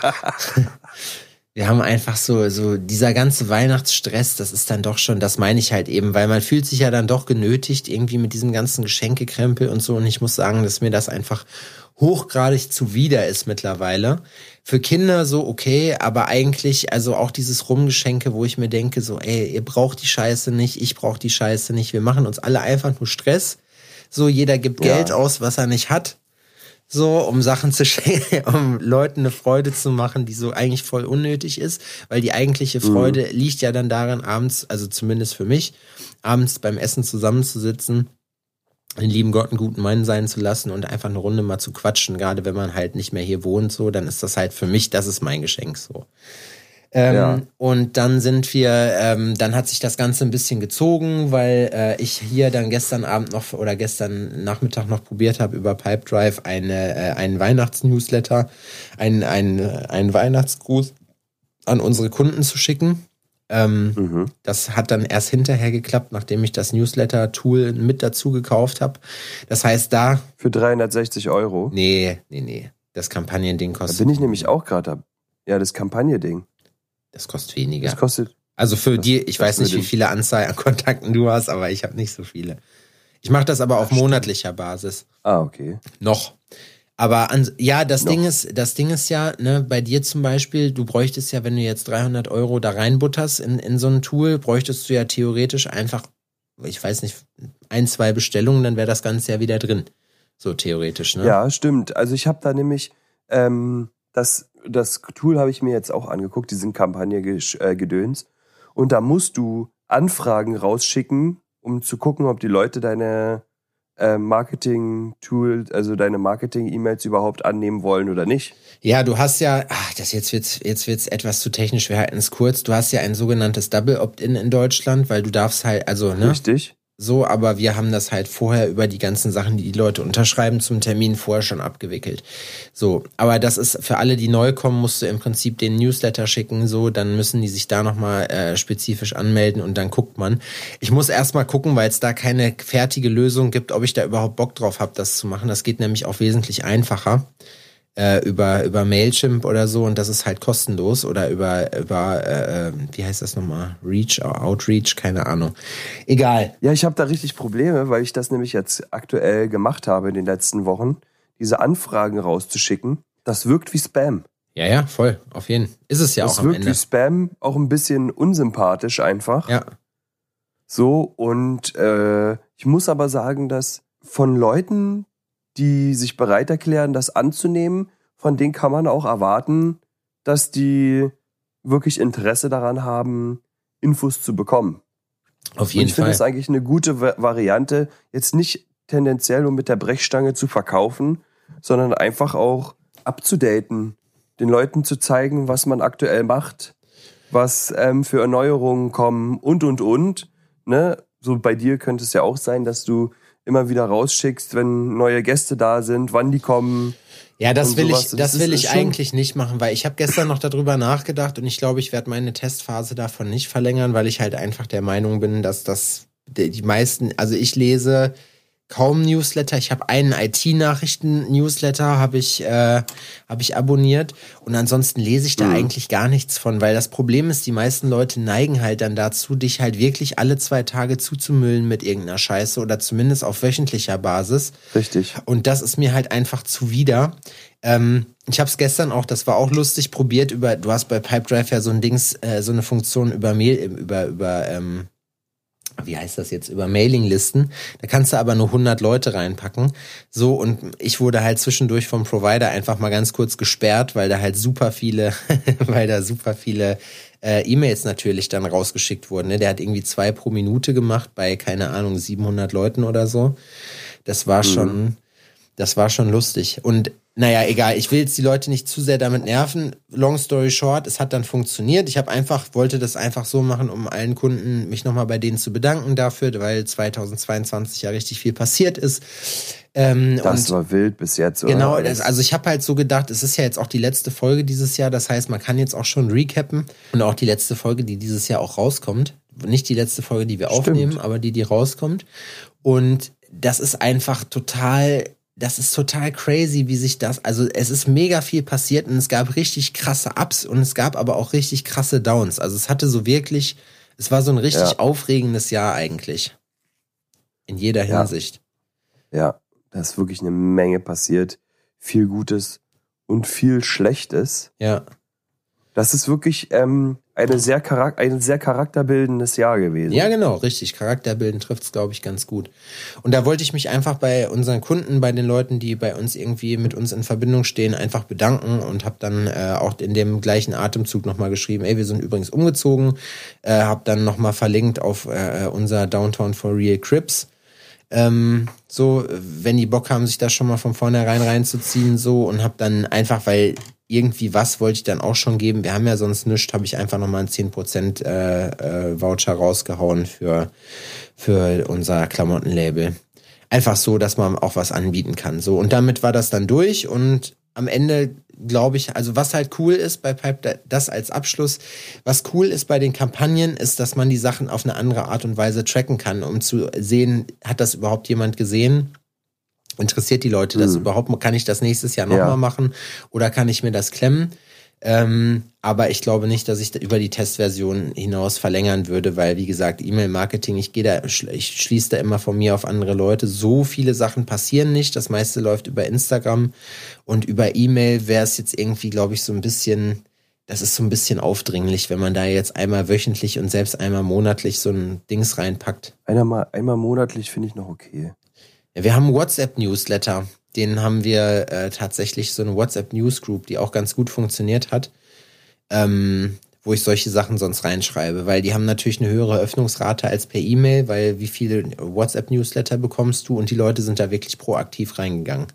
wir haben einfach so, so dieser ganze Weihnachtsstress, das ist dann doch schon, das meine ich halt eben, weil man fühlt sich ja dann doch genötigt, irgendwie mit diesem ganzen Geschenkekrempel und so. Und ich muss sagen, dass mir das einfach hochgradig zuwider ist mittlerweile. Für Kinder so okay, aber eigentlich, also auch dieses Rumgeschenke, wo ich mir denke, so, ey, ihr braucht die Scheiße nicht, ich brauch die Scheiße nicht, wir machen uns alle einfach nur Stress. So, jeder gibt Ja. Geld aus, was er nicht hat so, um Sachen zu schenken, um Leuten eine Freude zu machen, die so eigentlich voll unnötig ist, weil die eigentliche Freude liegt ja dann darin, abends, also zumindest für mich, abends beim Essen zusammenzusitzen, den lieben Gott einen guten Mann sein zu lassen und einfach eine Runde mal zu quatschen, gerade wenn man halt nicht mehr hier wohnt, so, dann ist das halt für mich, das ist mein Geschenk, so. Ähm, Ja. Und dann sind wir, ähm, dann hat sich das Ganze ein bisschen gezogen, weil äh, ich hier dann gestern Abend noch oder gestern Nachmittag noch probiert habe, über Pipedrive eine, äh, einen Weihnachtsnewsletter, einen, einen, einen Weihnachtsgruß an unsere Kunden zu schicken. Ähm, Mhm. das hat dann erst hinterher geklappt, nachdem ich das Newsletter-Tool mit dazu gekauft habe. Das heißt, da, Für 360 Euro. nee, nee, nee, das Kampagnending Da kostet. bin ich nämlich auch gerade da. Ja, das Kampagne-Ding. Das kostet weniger. Das kostet. Also für die, ich weiß nicht, wie viele Anzahl an Kontakten du hast, aber ich habe nicht so viele. Ich mache das aber auf monatlicher Basis. Ah, okay. Noch. Aber an, ja, das Noch. Ding ist, das Ding ist ja, ne, bei dir zum Beispiel, du bräuchtest ja, wenn du jetzt 300 Euro da reinbutterst in, in so ein Tool, bräuchtest du ja theoretisch einfach, ich weiß nicht, ein, zwei Bestellungen, dann wäre das Ganze ja wieder drin. So theoretisch, ne? Ja, stimmt. Also ich habe da nämlich ähm, das, das Tool habe ich mir jetzt auch angeguckt, diesen Kampagne äh, Gedöns. Und da musst du Anfragen rausschicken, um zu gucken, ob die Leute deine äh, Marketing-Tool, also deine Marketing-E-Mails überhaupt annehmen wollen oder nicht. Ja, du hast ja, ach, das jetzt wird's, jetzt wird's etwas zu technisch, wir halten es kurz. Du hast ja ein sogenanntes Double Opt-in in Deutschland, weil du darfst halt, also, ne? Richtig? So, aber wir haben das halt vorher über die ganzen Sachen, die die Leute unterschreiben, zum Termin vorher schon abgewickelt. So, aber das ist für alle, die neu kommen, musst du im Prinzip den Newsletter schicken, so, dann müssen die sich da nochmal äh, spezifisch anmelden und dann guckt man. Ich muss erstmal gucken, weil es da keine fertige Lösung gibt, ob ich da überhaupt Bock drauf habe, das zu machen. Das geht nämlich auch wesentlich einfacher äh, über über Mailchimp oder so und das ist halt kostenlos oder über über äh, wie heißt das nochmal? Reach Outreach keine Ahnung. Egal. Ja, ich habe da richtig Probleme, weil ich das nämlich jetzt aktuell gemacht habe in den letzten Wochen, diese Anfragen rauszuschicken. Das wirkt wie Spam. ja ja voll. Auf jeden ist es ja das auch am wirkt Ende. wie Spam, auch ein bisschen unsympathisch einfach. ja. So, und äh, ich muss aber sagen, dass von Leuten, die sich bereit erklären, das anzunehmen, von denen kann man auch erwarten, dass die wirklich Interesse daran haben, Infos zu bekommen. auf jeden ich finde Fall es eigentlich eine gute Va- Variante, jetzt nicht tendenziell um mit der Brechstange zu verkaufen, sondern einfach auch abzudaten, den Leuten zu zeigen, was man aktuell macht, was ähm, für Erneuerungen kommen und und und. Ne? So bei dir könnte es ja auch sein, dass du immer wieder rausschickst, wenn neue Gäste da sind, wann die kommen. Ja, das will sowas. ich, Das das will ich eigentlich nicht machen, weil ich habe gestern noch darüber nachgedacht und ich glaube, ich werde meine Testphase davon nicht verlängern, weil ich halt einfach der Meinung bin, dass das die meisten, also ich lese kaum Newsletter. Ich habe einen IT-Nachrichten-Newsletter, habe ich, äh, hab ich abonniert und ansonsten lese ich da eigentlich gar nichts von, weil das Problem ist, die meisten Leute neigen halt dann dazu, dich halt wirklich alle zwei Tage zuzumüllen mit irgendeiner Scheiße oder zumindest auf wöchentlicher Basis. Richtig. Und das ist mir halt einfach zuwider. Ähm, ich habe es gestern auch, das war auch lustig, probiert über, du hast bei Pipedrive ja so ein Dings, äh, so eine Funktion über Mail, über, über, ähm, wie heißt das jetzt, über Mailinglisten. Da kannst du aber nur 100 Leute reinpacken. So, und ich wurde halt zwischendurch vom Provider einfach mal ganz kurz gesperrt, weil da halt super viele, weil da super viele äh, E-Mails natürlich dann rausgeschickt wurden. Ne? Der hat irgendwie zwei pro Minute gemacht bei, keine Ahnung, 700 Leuten oder so. Das war schon, das war schon lustig. Und naja, egal, ich will jetzt die Leute nicht zu sehr damit nerven. Long story short, es hat dann funktioniert. Ich habe einfach, wollte das einfach so machen, um allen Kunden mich nochmal bei denen zu bedanken dafür, weil 2022 ja richtig viel passiert ist. Ähm, Das war wild bis jetzt. Oder? Genau, also ich habe halt so gedacht, es ist ja jetzt auch die letzte Folge dieses Jahr, das heißt, man kann jetzt auch schon recappen und auch die letzte Folge, die dieses Jahr auch rauskommt. Nicht die letzte Folge, die wir Stimmt. aufnehmen, aber die, die rauskommt. Und das ist einfach total, das ist total crazy, wie sich das, also es ist mega viel passiert und es gab richtig krasse Ups und es gab aber auch richtig krasse Downs. Also es hatte so wirklich, es war so ein richtig Ja. aufregendes Jahr eigentlich. In jeder Ja. Hinsicht. Ja, da ist wirklich eine Menge passiert. Viel Gutes und viel Schlechtes. Ja. Das ist wirklich ähm, eine sehr ein sehr charakterbildendes Jahr gewesen. Ja, genau, richtig. Charakterbilden trifft es, glaube ich, ganz gut. Und da wollte ich mich einfach bei unseren Kunden, bei den Leuten, die bei uns irgendwie mit uns in Verbindung stehen, einfach bedanken und habe dann äh, auch in dem gleichen Atemzug nochmal geschrieben, ey, wir sind übrigens umgezogen, äh, habe dann nochmal verlinkt auf äh, unser Downtown for Real Crips. Ähm, so, wenn die Bock haben, sich das schon mal von vornherein reinzuziehen, so und hab dann einfach, weil irgendwie was wollte ich dann auch schon geben. Wir haben ja sonst nichts, habe ich einfach nochmal einen 10% äh, äh, Voucher rausgehauen für, für unser Klamottenlabel. Einfach so, dass man auch was anbieten kann. So, und damit war das dann durch und am Ende glaube ich, also was halt cool ist bei Pipe, das als Abschluss, was cool ist bei den Kampagnen, ist, dass man die Sachen auf eine andere Art und Weise tracken kann, um zu sehen, hat das überhaupt jemand gesehen? Interessiert die Leute das überhaupt? Kann ich das nächstes Jahr nochmal Ja. machen oder kann ich mir das klemmen? Ähm, aber ich glaube nicht, dass ich da über die Testversion hinaus verlängern würde, weil wie gesagt, E-Mail-Marketing, ich gehe da, ich schließe da immer von mir auf andere Leute. So viele Sachen passieren nicht. Das meiste läuft über Instagram und über E-Mail wäre es jetzt irgendwie, glaube ich, so ein bisschen, das ist so ein bisschen aufdringlich, wenn man da jetzt einmal wöchentlich und selbst einmal monatlich so ein Dings reinpackt. Einmal, einmal monatlich finde ich noch okay. Wir haben einen WhatsApp-Newsletter. Den haben wir äh, tatsächlich so eine WhatsApp-Newsgroup, die auch ganz gut funktioniert hat, ähm, wo ich solche Sachen sonst reinschreibe, weil die haben natürlich eine höhere Öffnungsrate als per E-Mail, weil wie viele WhatsApp-Newsletter bekommst du und die Leute sind da wirklich proaktiv reingegangen.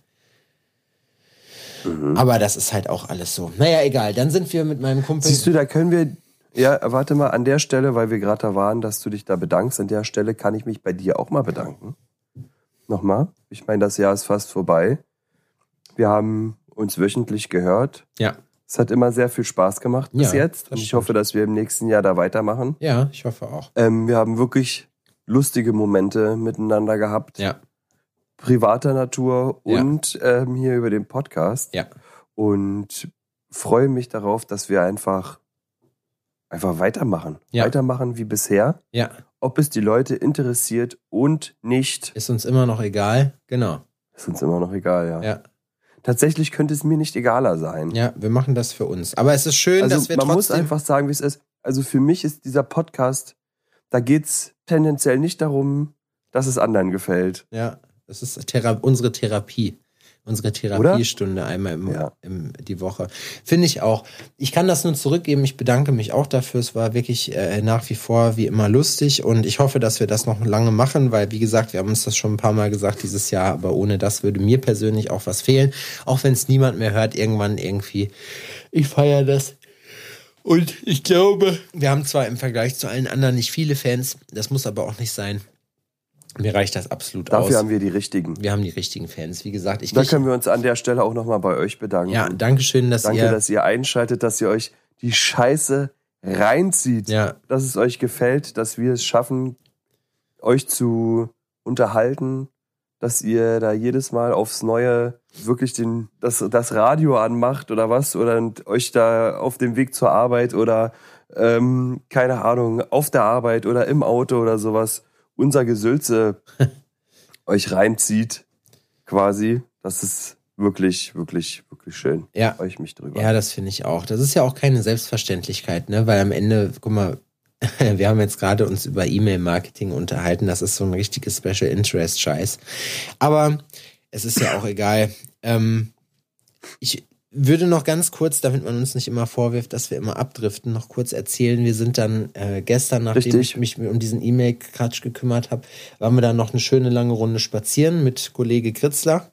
Aber das ist halt auch alles so. Naja, egal. Dann sind wir mit meinem Kumpel. Siehst du, da können wir, Ja, warte mal, an der Stelle, weil wir gerade da waren, dass du dich da bedankst, an der Stelle kann ich mich bei dir auch mal bedanken. Nochmal. Ich meine, das Jahr ist fast vorbei. Wir haben uns wöchentlich gehört. Ja. Es hat immer sehr viel Spaß gemacht bis Ja, jetzt. Und ich hoffe, dass wir im nächsten Jahr da weitermachen. Ja, ich hoffe auch. Ähm, wir haben wirklich lustige Momente miteinander gehabt. Ja, Privater Natur Ja. und ähm, hier über den Podcast. ja. Und freue mich darauf, dass wir einfach, einfach weitermachen. Ja. Weitermachen wie bisher. Ja, Ob es die Leute interessiert und nicht, ist uns immer noch egal. Genau. ist uns immer noch egal, ja. Ja, Tatsächlich könnte es mir nicht egaler sein. ja, wir machen das für uns. Aber es ist schön, also dass wir man muss trotzdem. einfach sagen, wie es ist. Also für mich ist dieser Podcast, da geht's tendenziell nicht darum, dass es anderen gefällt. ja, das ist Thera unsere Therapie. Unsere Therapiestunde einmal im, Ja. im, die Woche. Finde ich auch. Ich kann das nur zurückgeben. Ich bedanke mich auch dafür. Es war wirklich äh, nach wie vor wie immer lustig und ich hoffe, dass wir das noch lange machen, weil wie gesagt, wir haben uns das schon ein paar Mal gesagt dieses Jahr, aber ohne das würde mir persönlich auch was fehlen. Auch wenn es niemand mehr hört, irgendwann irgendwie. Ich feiere das. Und ich glaube, wir haben zwar im Vergleich zu allen anderen nicht viele Fans, das muss aber auch nicht sein. Mir reicht das absolut Dafür aus. haben wir die richtigen. wir haben die richtigen Fans. Wie gesagt, ich, Da ich können wir uns an der Stelle auch nochmal bei euch bedanken. ja, danke schön, dass Danke, ihr dass ihr einschaltet, dass ihr euch die Scheiße reinzieht. ja, Dass es euch gefällt, dass wir es schaffen, euch zu unterhalten, dass ihr da jedes Mal aufs Neue wirklich den, das, das Radio anmacht oder was oder euch da auf dem Weg zur Arbeit oder ähm, keine Ahnung, auf der Arbeit oder im Auto oder sowas unser Gesülze euch reinzieht, quasi. Das ist wirklich, wirklich, wirklich schön. Ja. Freue ich mich drüber. Ja, das finde ich auch. Das ist ja auch keine Selbstverständlichkeit, ne? Weil am Ende, guck mal, wir haben jetzt gerade uns über E-Mail-Marketing unterhalten. Das ist so ein richtiges Special Interest Scheiß. Aber es ist ja auch egal. Ähm, ich würde noch ganz kurz, damit man uns nicht immer vorwirft, dass wir immer abdriften, noch kurz erzählen. Wir sind dann äh, gestern, nachdem Richtig. ich mich um diesen E-Mail-Kratsch gekümmert habe, waren wir dann noch eine schöne lange Runde spazieren mit Kollege Kritzler.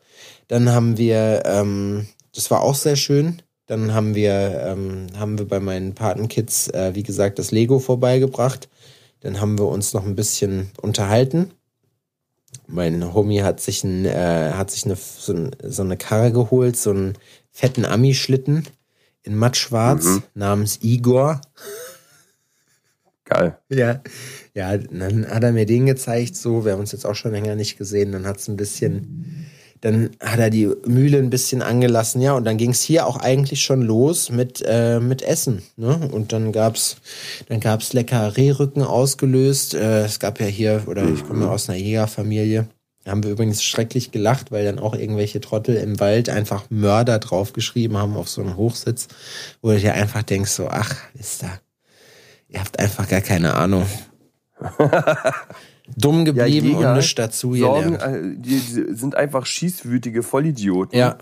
Dann haben wir, ähm, das war auch sehr schön. Dann haben wir, ähm, haben wir bei meinen Patenkids, äh, wie gesagt, das Lego vorbeigebracht. Dann haben wir uns noch ein bisschen unterhalten. Mein Homie hat sich, ein, äh, hat sich eine, so, ein, so eine Karre geholt, so einen fetten Ami-Schlitten in mattschwarz Mhm. namens Igor. Geil. Ja. Ja, dann hat er mir den gezeigt, so, wir haben uns jetzt auch schon länger nicht gesehen, dann hat's ein bisschen, dann hat er die Mühle ein bisschen angelassen, ja, und dann ging's hier auch eigentlich schon los mit, äh, mit Essen, ne, und dann gab's, dann gab's lecker Rehrücken ausgelöst, äh, es gab ja hier, oder ich komme ja aus einer Jägerfamilie, da haben wir übrigens schrecklich gelacht, weil dann auch irgendwelche Trottel im Wald einfach Mörder draufgeschrieben haben auf so einen Hochsitz, wo du dir einfach denkst, so, ach, wisst ihr, ihr habt einfach gar keine Ahnung. Dumm geblieben Jäger und nichts dazu Sorgen, gelernt. äh, die, die sind einfach schießwütige Vollidioten, Ja,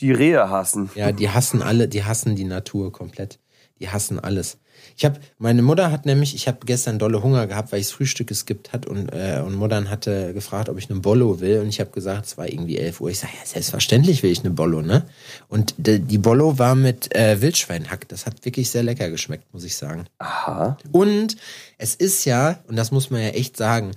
die Rehe hassen. ja, die hassen alle, die hassen die Natur komplett. Die hassen alles. Ich habe, meine Mutter hat nämlich, ich habe gestern dolle Hunger gehabt, weil ich das Frühstück geskippt hat und äh, und Muttern hatte gefragt, ob ich eine Bollo will und ich habe gesagt, es war irgendwie 11 Uhr. Ich sage, ja, selbstverständlich will ich eine Bollo, ne? Und de, die Bollo war mit äh, Wildschweinhack. Das hat wirklich sehr lecker geschmeckt, muss ich sagen. Aha. Und es ist ja, und das muss man ja echt sagen,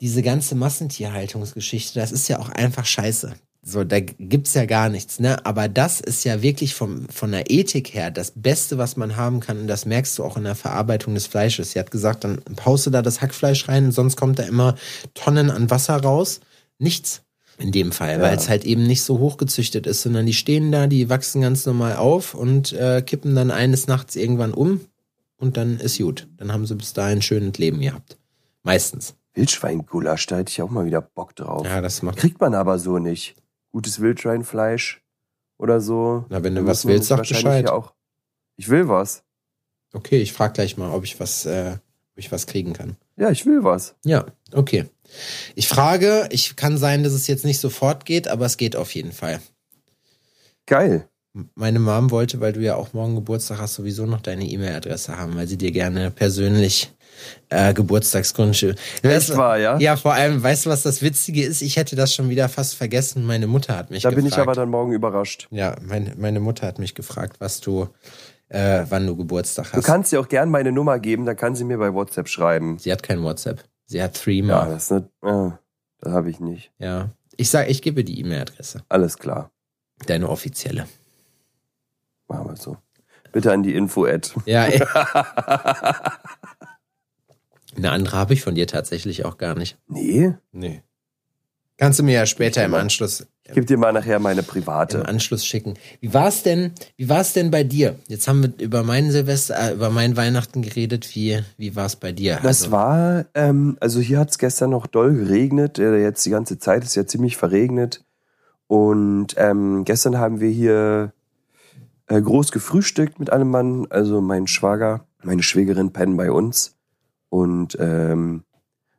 diese ganze Massentierhaltungsgeschichte, das ist ja auch einfach scheiße. So, da gibt's ja gar nichts, ne? Aber das ist ja wirklich vom, von der Ethik her das Beste, was man haben kann. Und das merkst du auch in der Verarbeitung des Fleisches. Sie hat gesagt, dann haust du da das Hackfleisch rein, sonst kommt da immer Tonnen an Wasser raus. Nichts. In dem Fall, Ja. weil es halt eben nicht so hochgezüchtet ist, sondern die stehen da, die wachsen ganz normal auf und äh, kippen dann eines Nachts irgendwann um und dann ist gut. Dann haben sie bis dahin ein schönes Leben gehabt. Meistens. Wildschweingulasch, da hätte ich auch mal wieder Bock drauf. Ja, das macht. Kriegt man aber so nicht. Gutes Wildschweinfleisch oder so. Na, wenn du was willst, sag Bescheid. ja Auch ich will was. Okay, ich frag gleich mal, ob ich was, äh, ob ich was kriegen kann. Ja, ich will was. Ja, okay. Ich frage, ich kann sein, dass es jetzt nicht sofort geht, aber es geht auf jeden Fall. Geil. Meine Mom wollte, weil du ja auch morgen Geburtstag hast, sowieso noch deine E-Mail-Adresse haben, weil sie dir gerne persönlich äh, Geburtstagsgrundstücke. Echt wahr, ja? Ja, vor allem, weißt du, was das Witzige ist? Ich hätte das schon wieder fast vergessen. Meine Mutter hat mich Da gefragt. bin ich aber dann morgen überrascht. Ja, meine, meine Mutter hat mich gefragt, was du, äh, wann du Geburtstag Du hast. kannst ihr auch gern meine Nummer geben, dann kann sie mir bei WhatsApp schreiben. Sie hat kein WhatsApp. Sie hat Ja, Threema. das ist nicht, ja, das habe ich nicht. Ja. Ich sag, ich gebe die E-Mail-Adresse. Alles klar, Deine offizielle. machen wir so. Bitte an die Info-Ad. Ja. Eine andere habe ich von dir tatsächlich auch gar nicht. Nee, Nee. Kannst du mir ja später im. Anschluss ich gebe dir mal nachher meine im private. Anschluss schicken. Wie war's denn? Wie war's denn bei dir? Jetzt haben wir über meinen Silvester, äh, über meinen Weihnachten geredet. Wie wie war's bei dir? Das Also, war, ähm, also hier hat es gestern noch doll geregnet. Jetzt die ganze Zeit ist ja ziemlich verregnet. Und ähm, gestern haben wir hier äh, groß gefrühstückt mit einem Mann. Also mein Schwager, meine Schwägerin pennen bei uns. Und ähm,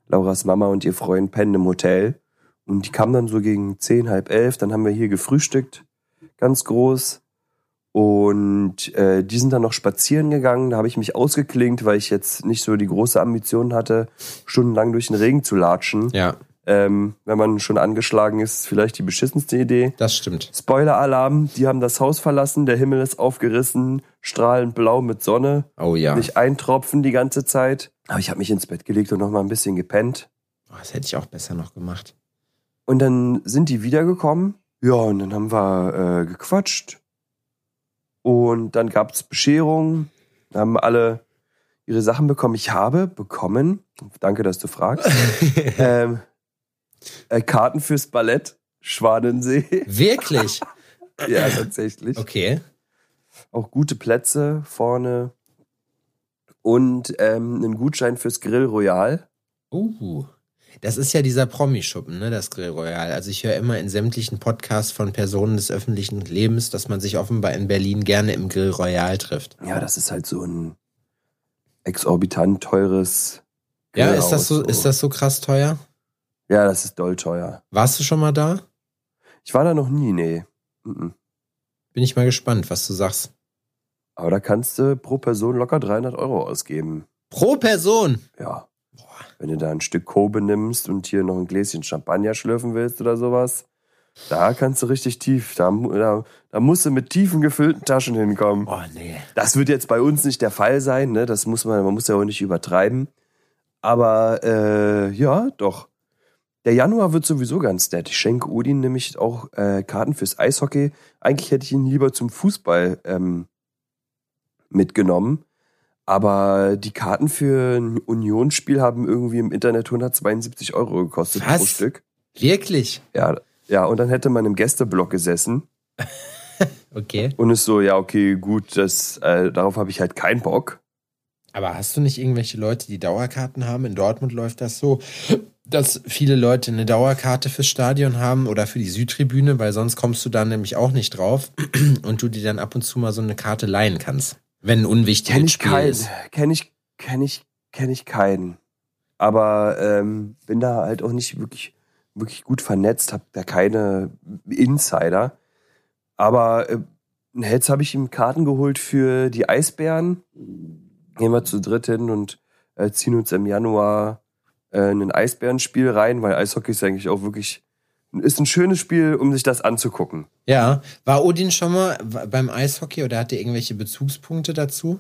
Lauras Mama und ihr Freund pennen im Hotel. Und die kamen dann so gegen zehn, halb elf. Dann haben wir hier gefrühstückt, ganz groß. Und äh, die sind dann noch spazieren gegangen. Da habe ich mich ausgeklinkt, weil ich jetzt nicht so die große Ambition hatte, stundenlang durch den Regen zu latschen. ja, Ähm, wenn man schon angeschlagen ist, vielleicht die beschissenste Idee. das stimmt. Spoiler-Alarm, die haben das Haus verlassen, der Himmel ist aufgerissen, strahlend blau mit Sonne. Oh ja. Nicht ein Tropfen die ganze Zeit. Aber ich habe mich ins Bett gelegt und noch mal ein bisschen gepennt. Oh, das hätte ich auch besser noch gemacht. Und dann sind die wiedergekommen. Ja, und dann haben wir äh, gequatscht. Und dann gab es Bescherung. Dann haben alle ihre Sachen bekommen. Ich habe bekommen, danke, dass du fragst, ähm, äh, Karten fürs Ballett Schwanensee. Wirklich? ja, tatsächlich. Okay. Auch gute Plätze vorne. Und ähm, einen Gutschein fürs Grill Royal. Uh. Das ist ja dieser Promi-Schuppen, ne, das Grill Royal. Also ich höre immer in sämtlichen Podcasts von Personen des öffentlichen Lebens, dass man sich offenbar in Berlin gerne im Grill Royal trifft. Ja, das ist halt so ein exorbitant teures. Ja, Grillhaus, ist das so, ist das so krass teuer? Ja, das ist doll teuer. Warst du schon mal da? Ich war da noch nie, nee. Mhm. Bin ich mal gespannt, was du sagst. Aber da kannst du pro Person locker 300 Euro ausgeben. Pro Person. Ja. Wenn du da ein Stück Kobe nimmst und hier noch ein Gläschen Champagner schlürfen willst oder sowas, da kannst du richtig tief. Da, da, da musst du mit tiefen gefüllten Taschen hinkommen. Oh nee. Das wird jetzt bei uns nicht der Fall sein, ne? Das muss man, man muss ja auch nicht übertreiben. Aber äh, ja, doch. Der Januar wird sowieso ganz nett. Ich schenke Odin nämlich auch äh, Karten fürs Eishockey. Eigentlich hätte ich ihn lieber zum Fußball ähm, mitgenommen. Aber die Karten für ein Unionsspiel haben irgendwie im Internet 172 Euro gekostet pro Was? Stück. Wirklich? Ja, ja, und dann hätte man im Gästeblock gesessen Okay. und ist so, ja, okay, gut, das, äh, darauf habe ich halt keinen Bock. Aber hast du nicht irgendwelche Leute, die Dauerkarten haben? In Dortmund läuft das so, dass viele Leute eine Dauerkarte fürs Stadion haben oder für die Südtribüne, weil sonst kommst du da nämlich auch nicht drauf und du dir dann ab und zu mal so eine Karte leihen kannst. Wenn ein unwichtiges Kenn ich Spiel keinen. ist. Kenn ich, kenn ich, kenn ich keinen. Aber ähm, bin da halt auch nicht wirklich, wirklich gut vernetzt, hab da keine Insider. Aber äh, jetzt habe ich ihm Karten geholt für die Eisbären. Gehen wir zu dritt hin und äh, ziehen uns im Januar äh, ein Eisbärenspiel rein, weil Eishockey ist eigentlich auch wirklich ist ein schönes Spiel, um sich das anzugucken. Ja, war Odin schon mal beim Eishockey oder hatte irgendwelche Bezugspunkte dazu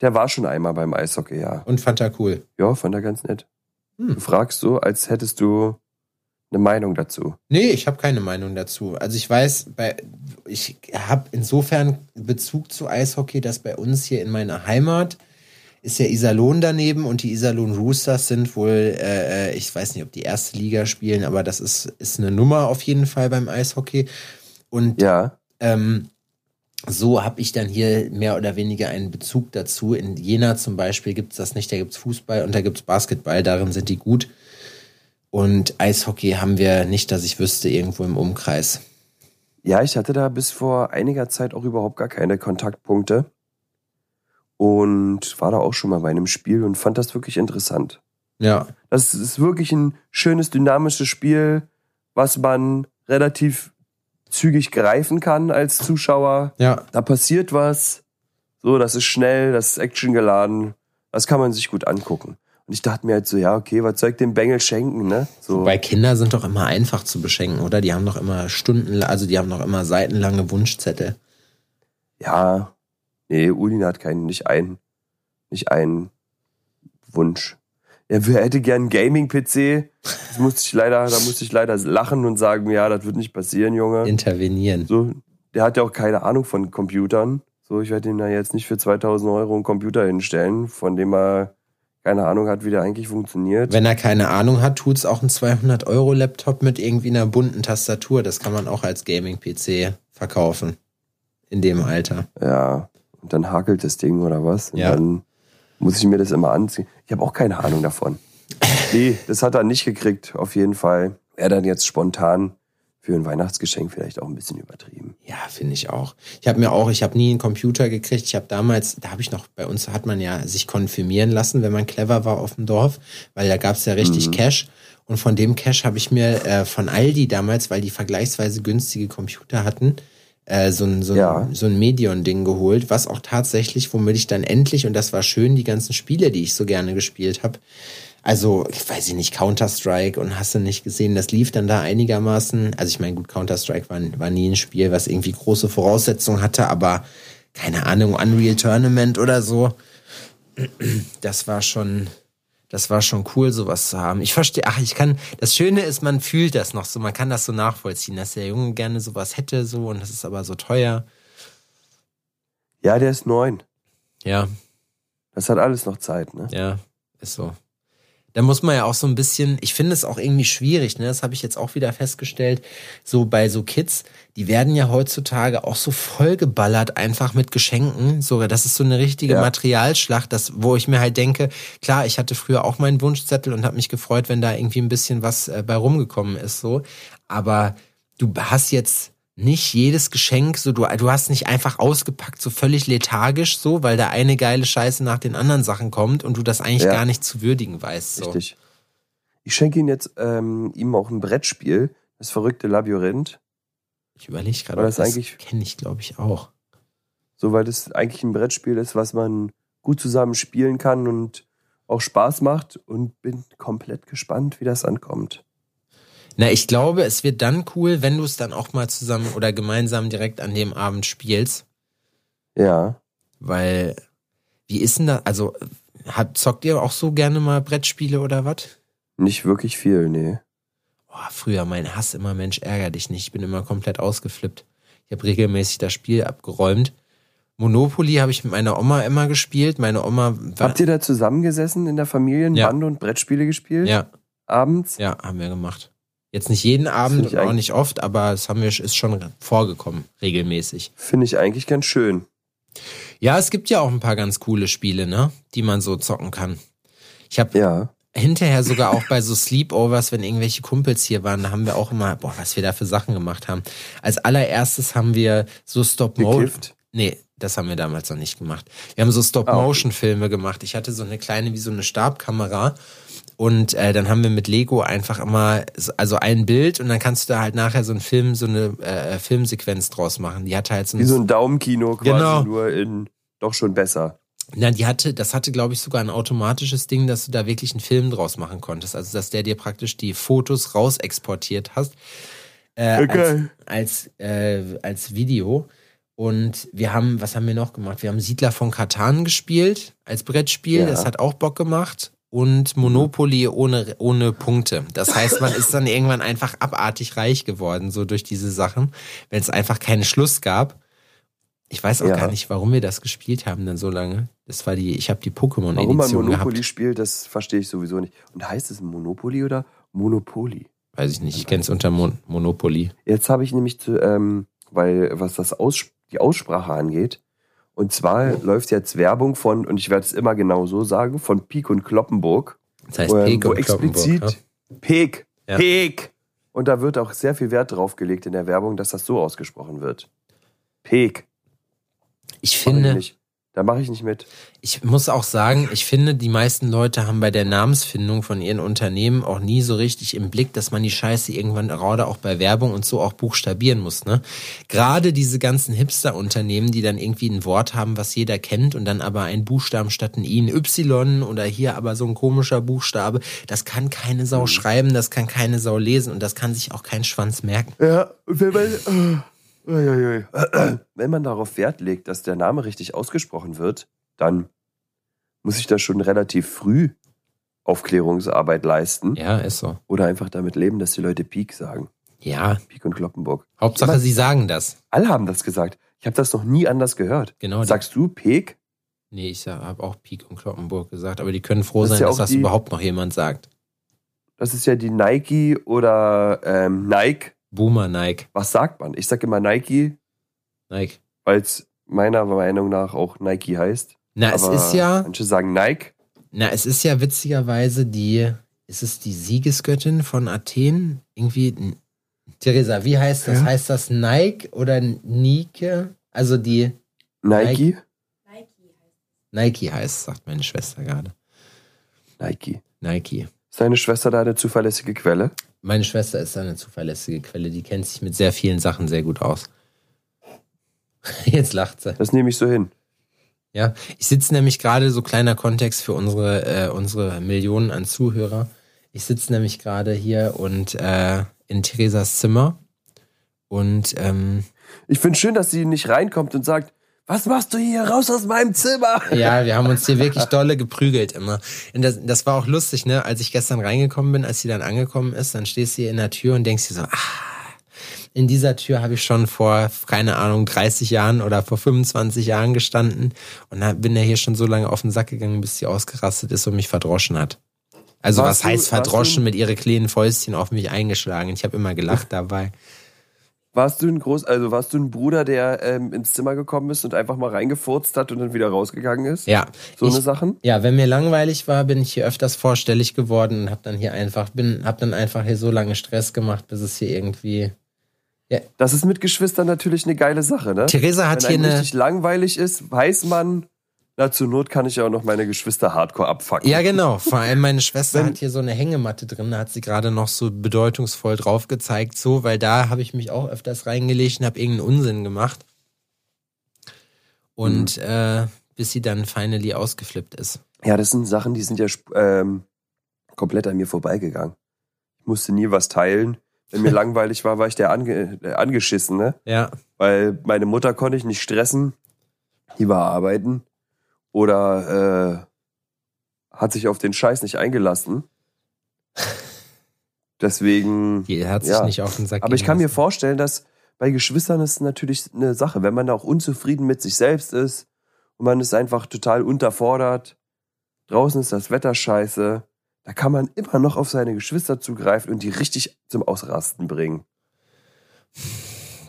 Der war schon einmal beim Eishockey, ja. und fand er cool? Ja, fand er ganz nett. Hm. Du fragst so, als hättest du eine Meinung dazu. Nee, ich habe keine Meinung dazu. Also ich weiß, bei, ich habe insofern Bezug zu Eishockey, dass bei uns hier in meiner Heimat ist ja Iserlohn daneben und die Iserlohn Roosters sind wohl, äh, äh, ich weiß nicht, ob die erste Liga spielen, aber das ist, ist eine Nummer auf jeden Fall beim Eishockey. Und Ja, ähm, so habe ich dann hier mehr oder weniger einen Bezug dazu. In Jena zum Beispiel gibt's das nicht, da gibt's Fußball und da gibt's Basketball, darin sind die gut. Und Eishockey haben wir nicht, dass ich wüsste, irgendwo im Umkreis. ja, ich hatte da bis vor einiger Zeit auch überhaupt gar keine Kontaktpunkte und war da auch schon mal bei einem Spiel und fand das wirklich interessant. Ja, Das ist wirklich ein schönes, dynamisches Spiel, was man relativ zügig greifen kann als Zuschauer. ja. Da passiert was, so, das ist schnell, das ist actiongeladen, das kann man sich gut angucken. Und ich dachte mir halt so, ja, okay, was soll ich dem Bengel schenken, ne? So. Weil Kinder sind doch immer einfach zu beschenken, oder? Die haben doch immer Stunden, also die haben doch immer seitenlange Wunschzettel. Ja, Nee, Ulin hat keinen, nicht einen, nicht einen Wunsch. Er hätte gern einen Gaming-PC. Das musste ich leider, da musste ich leider lachen und sagen, ja, das wird nicht passieren, Junge. Intervenieren. So, der hat ja auch keine Ahnung von Computern. So, ich werde ihm da jetzt nicht für 2000 Euro einen Computer hinstellen, von dem er keine Ahnung hat, wie der eigentlich funktioniert. Wenn er keine Ahnung hat, tut's auch ein 200-Euro-Laptop mit irgendwie einer bunten Tastatur. Das kann man auch als Gaming-PC verkaufen. In dem Alter. Ja, und dann hakelt das Ding oder was? Und Ja. dann muss ich mir das immer anziehen. Ich habe auch keine Ahnung davon. Nee, das hat er nicht gekriegt, auf jeden Fall. Er dann jetzt spontan für ein Weihnachtsgeschenk vielleicht auch ein bisschen übertrieben. Ja, finde ich auch. Ich habe mir auch, ich habe nie einen Computer gekriegt. Ich habe damals, da habe ich noch, bei uns hat man ja sich konfirmieren lassen, wenn man clever war auf dem Dorf, weil da gab's ja richtig Cash. Und von dem Cash habe ich mir äh, von Aldi damals, weil die vergleichsweise günstige Computer hatten, äh, so ein, so ein, Ja. so ein Medion-Ding geholt, was auch tatsächlich, womit ich dann endlich, und das war schön, die ganzen Spiele, die ich so gerne gespielt habe, also, ich weiß ich nicht, Counter-Strike und hast du nicht gesehen, das lief dann da einigermaßen. Also ich meine, gut, Counter-Strike war, war nie ein Spiel, was irgendwie große Voraussetzungen hatte, aber keine Ahnung, Unreal Tournament oder so. Das war schon, das war schon cool, sowas zu haben. Ich verstehe, ach, ich kann, das Schöne ist, man fühlt das noch so, man kann das so nachvollziehen, dass der Junge gerne sowas hätte, so, und das ist aber so teuer. Ja, der ist neun. Ja, Das hat alles noch Zeit, ne? Ja, ist so. Da muss man ja auch so ein bisschen, ich finde es auch irgendwie schwierig, ne? Das habe ich jetzt auch wieder festgestellt. So bei so Kids, die werden ja heutzutage auch so vollgeballert einfach mit Geschenken. Sogar das ist so eine richtige Ja. Materialschlacht, das, wo ich mir halt denke, klar, ich hatte früher auch meinen Wunschzettel und habe mich gefreut, wenn da irgendwie ein bisschen was äh, bei rumgekommen ist, so. Aber du hast jetzt nicht jedes Geschenk, so du, du hast nicht einfach ausgepackt, so völlig lethargisch, so, weil da eine geile Scheiße nach den anderen Sachen kommt und du das eigentlich Ja. gar nicht zu würdigen weißt. So. Richtig. Ich schenke ihm jetzt ähm, ihm auch ein Brettspiel, das verrückte Labyrinth. Ich überlege gerade, das das kenne ich, glaube ich, auch. So, weil das eigentlich ein Brettspiel ist, was man gut zusammen spielen kann und auch Spaß macht und bin komplett gespannt, wie das ankommt. Na, ich glaube, es wird dann cool, wenn du es dann auch mal zusammen oder gemeinsam direkt an dem Abend spielst, Ja. weil wie ist denn das? Also habt, zockt ihr auch so gerne mal Brettspiele oder was? Nicht wirklich viel, nee. Oh, früher mein Hass immer, Mensch, ärger dich nicht. Ich bin immer komplett ausgeflippt. Ich habe regelmäßig das Spiel abgeräumt. Monopoly habe ich mit meiner Oma immer gespielt. Meine Oma Habt ihr da zusammengesessen in der Familienbande und Brettspiele gespielt? ja, Abends? ja, haben wir gemacht. Jetzt nicht jeden Abend und auch nicht oft, aber es haben wir, ist schon vorgekommen, regelmäßig. Finde ich eigentlich ganz schön. Ja, es gibt ja auch ein paar ganz coole Spiele, ne, die man so zocken kann. Ich habe Ja. hinterher sogar auch bei so Sleepovers, wenn irgendwelche Kumpels hier waren, da haben wir auch immer, boah, was wir da für Sachen gemacht haben. Als allererstes haben wir so Stop-Motion. Gekifft? Nee, das haben wir damals noch nicht gemacht. Wir haben so Stop-Motion-Filme gemacht. Ich hatte so eine kleine, wie so eine Stabkamera. Und äh, dann haben wir mit Lego einfach immer, so- also ein Bild und dann kannst du da halt nachher so einen Film, so eine äh, Filmsequenz draus machen. Die hatte halt so Wie so ein Daumenkino quasi, Genau. nur in doch schon besser. Na, die hatte, das hatte, glaube ich, sogar ein automatisches Ding, dass du da wirklich einen Film draus machen konntest. Also, dass der dir praktisch die Fotos raus exportiert hast. Äh, Okay. als, als, äh, als Video. Und wir haben, was haben wir noch gemacht? Wir haben Siedler von Katan gespielt als Brettspiel. Ja. Das hat auch Bock gemacht. Und Monopoly ohne, ohne Punkte. Das heißt, man ist dann irgendwann einfach abartig reich geworden, so durch diese Sachen, wenn es einfach keinen Schluss gab. Ich weiß auch Ja. gar nicht, warum wir das gespielt haben dann so lange. Das war die, ich habe die Warum man Pokémon-Edition Monopoly gehabt. spielt, das verstehe ich sowieso nicht. Und heißt es Monopoly oder Monopoly? Weiß ich nicht, ich kenne es unter Mon Monopoly. Jetzt habe ich nämlich zu, ähm, weil was das Aus, die Aussprache angeht, und zwar läuft jetzt Werbung von, und ich werde es immer genau so sagen, von Pik und Kloppenburg. Das heißt ähm, Pek wo und explizit Kloppenburg. Pek, Ja. Pek. Und da wird auch sehr viel Wert drauf gelegt in der Werbung, dass das so ausgesprochen wird. Ja? Ich ich finde, nicht. Da mache ich nicht mit. Ich muss auch sagen, ich finde, die meisten Leute haben bei der Namensfindung von ihren Unternehmen auch nie so richtig im Blick, dass man die Scheiße irgendwann gerade auch bei Werbung und so auch buchstabieren muss. Ne? Gerade diese ganzen Hipster-Unternehmen, die dann irgendwie ein Wort haben, was jeder kennt und dann aber ein Buchstaben statt ein I, ein Y oder hier aber so ein komischer Buchstabe, das kann keine Sau schreiben, das kann keine Sau lesen und das kann sich auch kein Schwanz merken. Ja, wenn man. Wenn man darauf Wert legt, dass der Name richtig ausgesprochen wird, dann muss ich da schon relativ früh Aufklärungsarbeit leisten Ja, ist so. oder einfach damit leben, dass die Leute Peak sagen. Ja, Peak und Kloppenburg. Hauptsache, sie sagen das. Alle haben das gesagt. Ich habe das noch nie anders gehört. Genau. Sagst du Peak? Nee, ich habe auch Pik und Kloppenburg gesagt, aber die können froh Das sein, ja dass das die- überhaupt noch jemand sagt. Das ist ja die Nike oder ähm, Nike. Boomer Nike. Was sagt man? Ich sage immer Nike, Nike. weil es meiner Meinung nach auch Nike heißt. Na, es Aber ist ja, Manche sagen Nike. na, es ist ja witzigerweise die, ist es die Siegesgöttin von Athen? Irgendwie, Theresa, wie heißt das? Ja. Heißt das Nike oder Nike? Also die Nike? Nike heißt, sagt meine Schwester gerade. Nike. Nike. Ist deine Schwester da eine zuverlässige Quelle? Meine Schwester ist eine zuverlässige Quelle, die kennt sich mit sehr vielen Sachen sehr gut aus. Jetzt lacht sie. Das nehme ich so hin. Ja, ich sitze nämlich gerade, so kleiner Kontext für unsere, äh, unsere Millionen an Zuhörer. Ich sitze nämlich gerade hier und äh, in Theresas Zimmer und ähm, Ich finde schön, dass sie nicht reinkommt und sagt, was machst du hier raus aus meinem Zimmer? ja, wir haben uns hier wirklich dolle geprügelt immer. Und das, das war auch lustig, ne? Als ich gestern reingekommen bin, als sie dann angekommen ist, dann stehst du hier in der Tür und denkst dir so, ah, in dieser Tür habe ich schon vor, keine Ahnung, 30 Jahren oder vor 25 Jahren gestanden und bin ja hier schon so lange auf den Sack gegangen, bis sie ausgerastet ist und mich verdroschen hat. Also Warst was heißt du- verdroschen mit ihre kleinen Fäustchen auf mich eingeschlagen? Ich habe immer gelacht dabei. Warst du ein Groß, also warst du ein Bruder, der ähm, ins Zimmer gekommen ist und einfach mal reingefurzt hat und dann wieder rausgegangen ist? Ja. So ich, eine Sachen? Ja, wenn mir langweilig war, bin ich hier öfters vorstellig geworden und hab dann hier einfach, bin, hab dann einfach hier so lange Stress gemacht, bis es hier irgendwie. Das ist mit Geschwistern natürlich eine geile Sache, ne? Theresa hat Wenn hier eine. richtig langweilig ist, weiß man, na zur Not kann ich ja auch noch meine Geschwister hardcore abfacken. Ja, genau. Vor allem meine Schwester Wenn- hat hier so eine Hängematte drin, da hat sie gerade noch so bedeutungsvoll drauf gezeigt, so, weil da habe ich mich auch öfters reingelegt und habe irgendeinen Unsinn gemacht. Und Mhm. äh, bis sie dann finally ausgeflippt ist. Ja, das sind Sachen, die sind ja ähm, komplett an mir vorbeigegangen. Ich musste nie was teilen. Wenn mir langweilig war, war ich der, ange der angeschissen, ne? Ja. Weil meine Mutter konnte ich nicht stressen. Die war arbeiten. Oder äh, hat sich auf den Scheiß nicht eingelassen. Deswegen. Die hat sich Ja. nicht auf den Sack Aber ich kann mir lassen. vorstellen, dass bei Geschwistern ist natürlich eine Sache, wenn man da auch unzufrieden mit sich selbst ist und man ist einfach total unterfordert, draußen ist das Wetter scheiße, da kann man immer noch auf seine Geschwister zugreifen und die richtig zum Ausrasten bringen.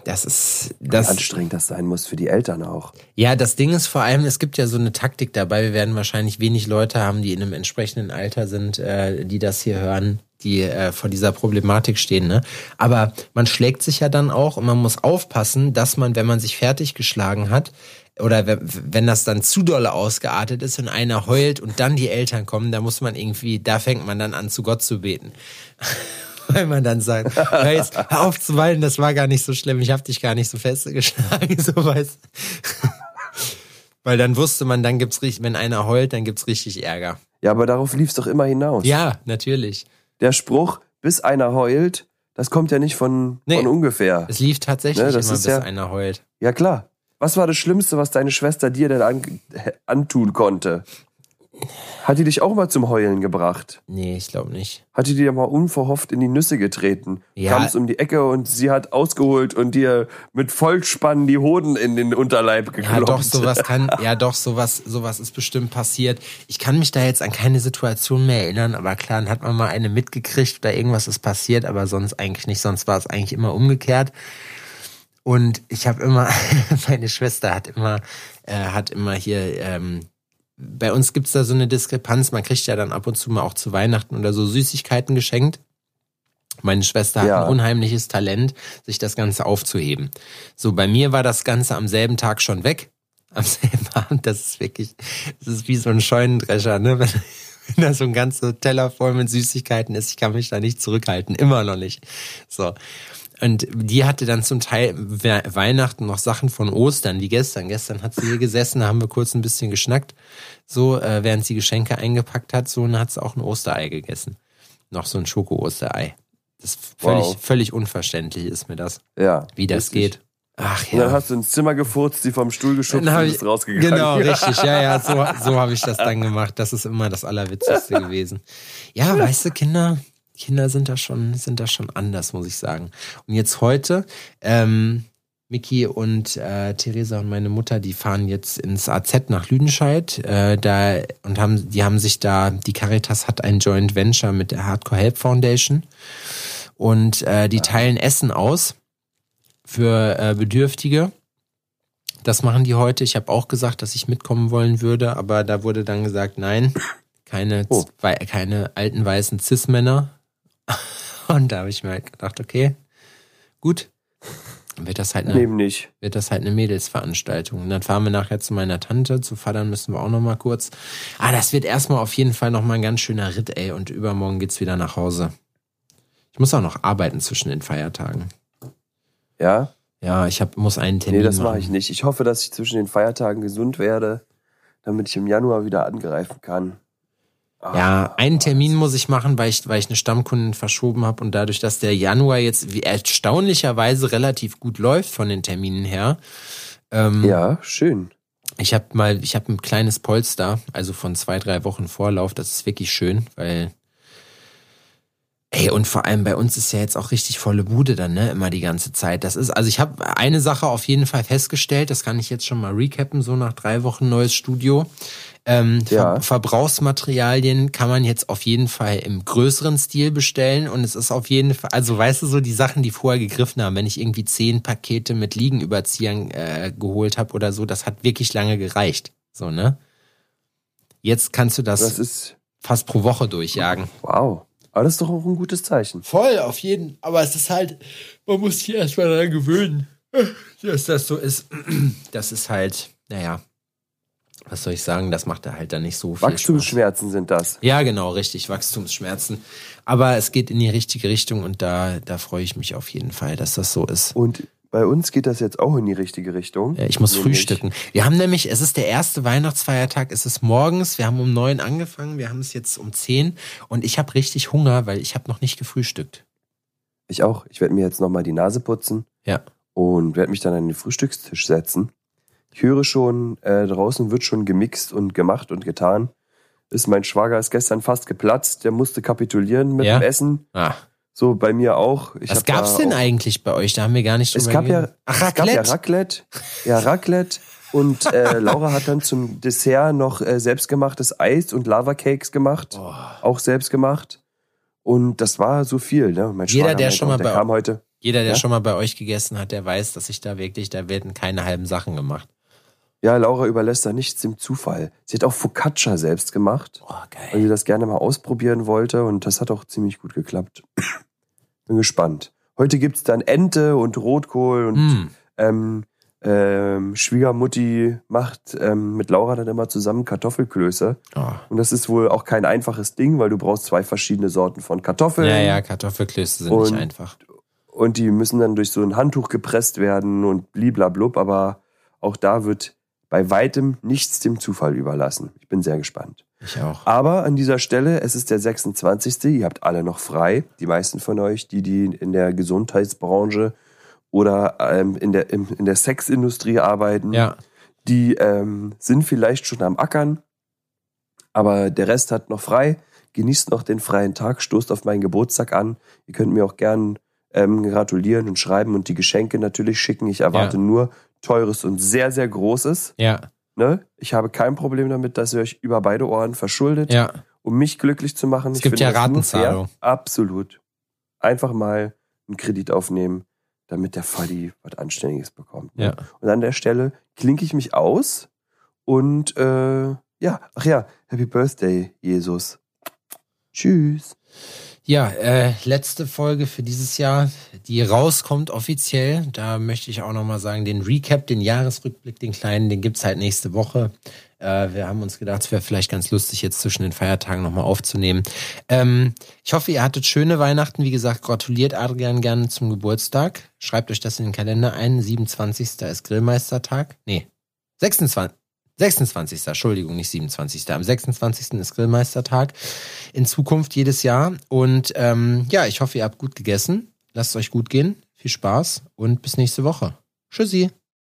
Das ist. Wie Das, anstrengend das sein muss für die Eltern auch. Ja, das Ding ist vor allem, es gibt ja so eine Taktik dabei. Wir werden wahrscheinlich wenig Leute haben, die in einem entsprechenden Alter sind, äh, die das hier hören, die äh, vor dieser Problematik stehen. Ne? Aber man schlägt sich ja dann auch und man muss aufpassen, dass man, wenn man sich fertig geschlagen hat, oder wenn, wenn das dann zu dolle ausgeartet ist und einer heult und dann die Eltern kommen, da muss man irgendwie, da fängt man dann an, zu Gott zu beten. Weil man dann sagt, hör jetzt, hör auf zu weinen, das war gar nicht so schlimm, ich hab dich gar nicht so fest geschlagen, so weißt Weil dann wusste man, dann gibt's richtig, wenn einer heult, dann gibt's richtig Ärger. Ja, aber darauf lief es doch immer hinaus. Ja, natürlich. Der Spruch, bis einer heult, das kommt ja nicht von, Nee. von ungefähr. Es lief tatsächlich Ne, das immer, ist bis ja- einer heult. Ja, klar. Was war das Schlimmste, was deine Schwester dir denn an, antun konnte? Hat die dich auch mal zum Heulen gebracht? Nee, ich glaube nicht. Hat die dir mal unverhofft in die Nüsse getreten? Ja. Kamst um die Ecke und sie hat ausgeholt und dir mit Vollspann die Hoden in den Unterleib geklopft. Ja, doch, sowas kann, ja, doch, sowas, sowas ist bestimmt passiert. Ich kann mich da jetzt an keine Situation mehr erinnern, aber klar, dann hat man mal eine mitgekriegt oder irgendwas ist passiert, aber sonst eigentlich nicht, sonst war es eigentlich immer umgekehrt. Und ich habe immer, meine Schwester hat immer, äh, hat immer hier, ähm, bei uns gibt's da so eine Diskrepanz, man kriegt ja dann ab und zu mal auch zu Weihnachten oder so Süßigkeiten geschenkt. Meine Schwester hat Ja. ein unheimliches Talent, sich das Ganze aufzuheben. So, bei mir war das Ganze am selben Tag schon weg. Am selben Abend, das ist wirklich, das ist wie so ein Scheunendrescher, ne? Wenn, wenn da so ein ganzer Teller voll mit Süßigkeiten ist, ich kann mich da nicht zurückhalten, immer noch nicht. So. Und die hatte dann zum Teil We- Weihnachten noch Sachen von Ostern, wie gestern. Gestern hat sie hier gesessen, da haben wir kurz ein bisschen geschnackt, so, äh, während sie Geschenke eingepackt hat, so, und dann hat sie auch ein Osterei gegessen. Noch so ein Schoko-Osterei. Das völlig, Wow. völlig unverständlich ist mir das, ja, wie das richtig. geht. Ach Und dann ja. hast du ins Zimmer gefurzt, sie vom Stuhl geschubst und bist rausgegangen. genau, Ja. richtig. Ja, ja, so, so habe ich das dann gemacht. Das ist immer das Allerwitzigste gewesen. Ja, weißt du, Kinder, Kinder sind da schon, sind da schon anders, muss ich sagen. Und jetzt heute, ähm, Miki und äh, Theresa und meine Mutter, die fahren jetzt ins AZ nach Lüdenscheid, äh, da und haben, die haben sich da, die Caritas hat ein Joint Venture mit der Hardcore Help Foundation und äh, die teilen Essen aus für äh, Bedürftige. Das machen die heute. Ich habe auch gesagt, dass ich mitkommen wollen würde, aber da wurde dann gesagt, nein, keine, Oh. zwei, keine alten weißen Cis-Männer. Und da habe ich mir halt gedacht, okay, gut, dann wird das halt eine, nicht. wird das halt eine Mädelsveranstaltung. Und dann fahren wir nachher zu meiner Tante, zu Vatern müssen wir auch noch mal kurz. Ah, das wird erstmal auf jeden Fall noch mal ein ganz schöner Ritt, ey. Und übermorgen geht's wieder nach Hause. Ich muss auch noch arbeiten zwischen den Feiertagen. Ja? Ja, ich hab, muss einen Termin Nee, das mache ich nicht. Ich hoffe, dass ich zwischen den Feiertagen gesund werde, damit ich im Januar wieder angreifen kann. Ah, Ja, einen Termin muss ich machen, weil ich, weil ich eine Stammkundin verschoben habe und dadurch, dass der Januar jetzt wie erstaunlicherweise relativ gut läuft von den Terminen her. Ähm, Ja, schön. Ich habe mal, ich habe ein kleines Polster, also von zwei, drei Wochen Vorlauf. Das ist wirklich schön, weil Ey, und vor allem bei uns ist ja jetzt auch richtig volle Bude dann, ne? Immer die ganze Zeit. Das ist, also ich habe eine Sache auf jeden Fall festgestellt, das kann ich jetzt schon mal recappen, so nach drei Wochen neues Studio. Ähm, Ja. Ver Verbrauchsmaterialien kann man jetzt auf jeden Fall im größeren Stil bestellen und es ist auf jeden Fall, also weißt du so, die Sachen, die vorher gegriffen haben, wenn ich irgendwie zehn Pakete mit Liegenüberziehern äh, geholt habe oder so, das hat wirklich lange gereicht. So, ne? Jetzt kannst du das, Das ist, fast pro Woche durchjagen. wow. Aber das ist doch auch ein gutes Zeichen. Voll, auf jeden. Aber es ist halt, man muss sich erstmal daran gewöhnen, dass das so ist. Das ist halt, naja, was soll ich sagen, das macht da halt dann nicht so viel Spaß. Wachstumsschmerzen sind das. Ja, genau, richtig, Wachstumsschmerzen. Aber es geht in die richtige Richtung und da, da freue ich mich auf jeden Fall, dass das so ist. Und bei uns geht das jetzt auch in die richtige Richtung. Ja, ich muss Nämlich- frühstücken. Wir haben nämlich, es ist der erste Weihnachtsfeiertag, es ist morgens, wir haben um neun angefangen, wir haben es jetzt um zehn und ich habe richtig Hunger, weil ich habe noch nicht gefrühstückt. Ich auch. Ich werde mir jetzt nochmal die Nase putzen Ja. und werde mich dann an den Frühstückstisch setzen. Ich höre schon, äh, draußen wird schon gemixt und gemacht und getan. Ist mein Schwager ist gestern fast geplatzt, der musste kapitulieren mit Ja? dem Essen. Ah. So bei mir auch. Ich Was gab's denn eigentlich bei euch? Da haben wir gar nicht Es drüber gab ja. Ach, es gab ja Raclette. Raclette. Ja, Raclette. Und äh, Laura hat dann zum Dessert noch äh, selbstgemachtes Eis und Lava-Cakes gemacht. Oh. Auch selbst gemacht. Und das war so viel. Ne? Mein Jeder, Schwager der schon auch, mal der bei- kam heute. Jeder, der Ja? schon mal bei euch gegessen hat, der weiß, dass ich da wirklich, da werden keine halben Sachen gemacht. Ja, Laura überlässt da nichts dem Zufall. Sie hat auch Focaccia selbst gemacht, Oh, weil geil. sie das gerne mal ausprobieren wollte. Und das hat auch ziemlich gut geklappt. Bin gespannt. Heute gibt's dann Ente und Rotkohl und Hm. ähm, ähm, Schwiegermutti macht ähm, mit Laura dann immer zusammen Kartoffelklöße. Oh. Und das ist wohl auch kein einfaches Ding, weil du brauchst zwei verschiedene Sorten von Kartoffeln. Ja, ja, Kartoffelklöße sind Und- nicht einfach. Und die müssen dann durch so ein Handtuch gepresst werden und bliblablub. Aber auch da wird bei weitem nichts dem Zufall überlassen. Ich bin sehr gespannt. Ich auch. Aber an dieser Stelle, es ist der 26. Ihr habt alle noch frei. Die meisten von euch, die, die in der Gesundheitsbranche oder ähm, in, der, im, in der Sexindustrie arbeiten, Ja, die ähm, sind vielleicht schon am Ackern, aber der Rest hat noch frei. Genießt noch den freien Tag, stoßt auf meinen Geburtstag an. Ihr könnt mir auch gern ähm, gratulieren und schreiben und die Geschenke natürlich schicken. Ich erwarte Ja. nur teures und sehr, sehr großes. ja, Ne? Ich habe kein Problem damit, dass ihr euch über beide Ohren verschuldet, ja. um mich glücklich zu machen. Es Ich gibt finde ja. Ratenzahlung. Absolut. Einfach mal einen Kredit aufnehmen, damit der Faddy was Anständiges bekommt. ne? Ja. Und an der Stelle klinke ich mich aus und äh, ja, ach ja, Happy Birthday, Jesus. Tschüss. Ja, äh, letzte Folge für dieses Jahr, die rauskommt offiziell. Da möchte ich auch nochmal sagen, den Recap, den Jahresrückblick, den kleinen, den gibt's halt nächste Woche. Äh, wir haben uns gedacht, es wäre vielleicht ganz lustig, jetzt zwischen den Feiertagen nochmal aufzunehmen. Ähm, ich hoffe, ihr hattet schöne Weihnachten. Wie gesagt, gratuliert Adrian gerne zum Geburtstag. Schreibt euch das in den Kalender ein. 27. ist Grillmeistertag. Nee, 26. 26. Entschuldigung, nicht 27. Am 26. ist Grillmeistertag. In Zukunft jedes Jahr. Und ähm, ja, ich hoffe, ihr habt gut gegessen. Lasst es euch gut gehen. Viel Spaß und bis nächste Woche. Tschüssi.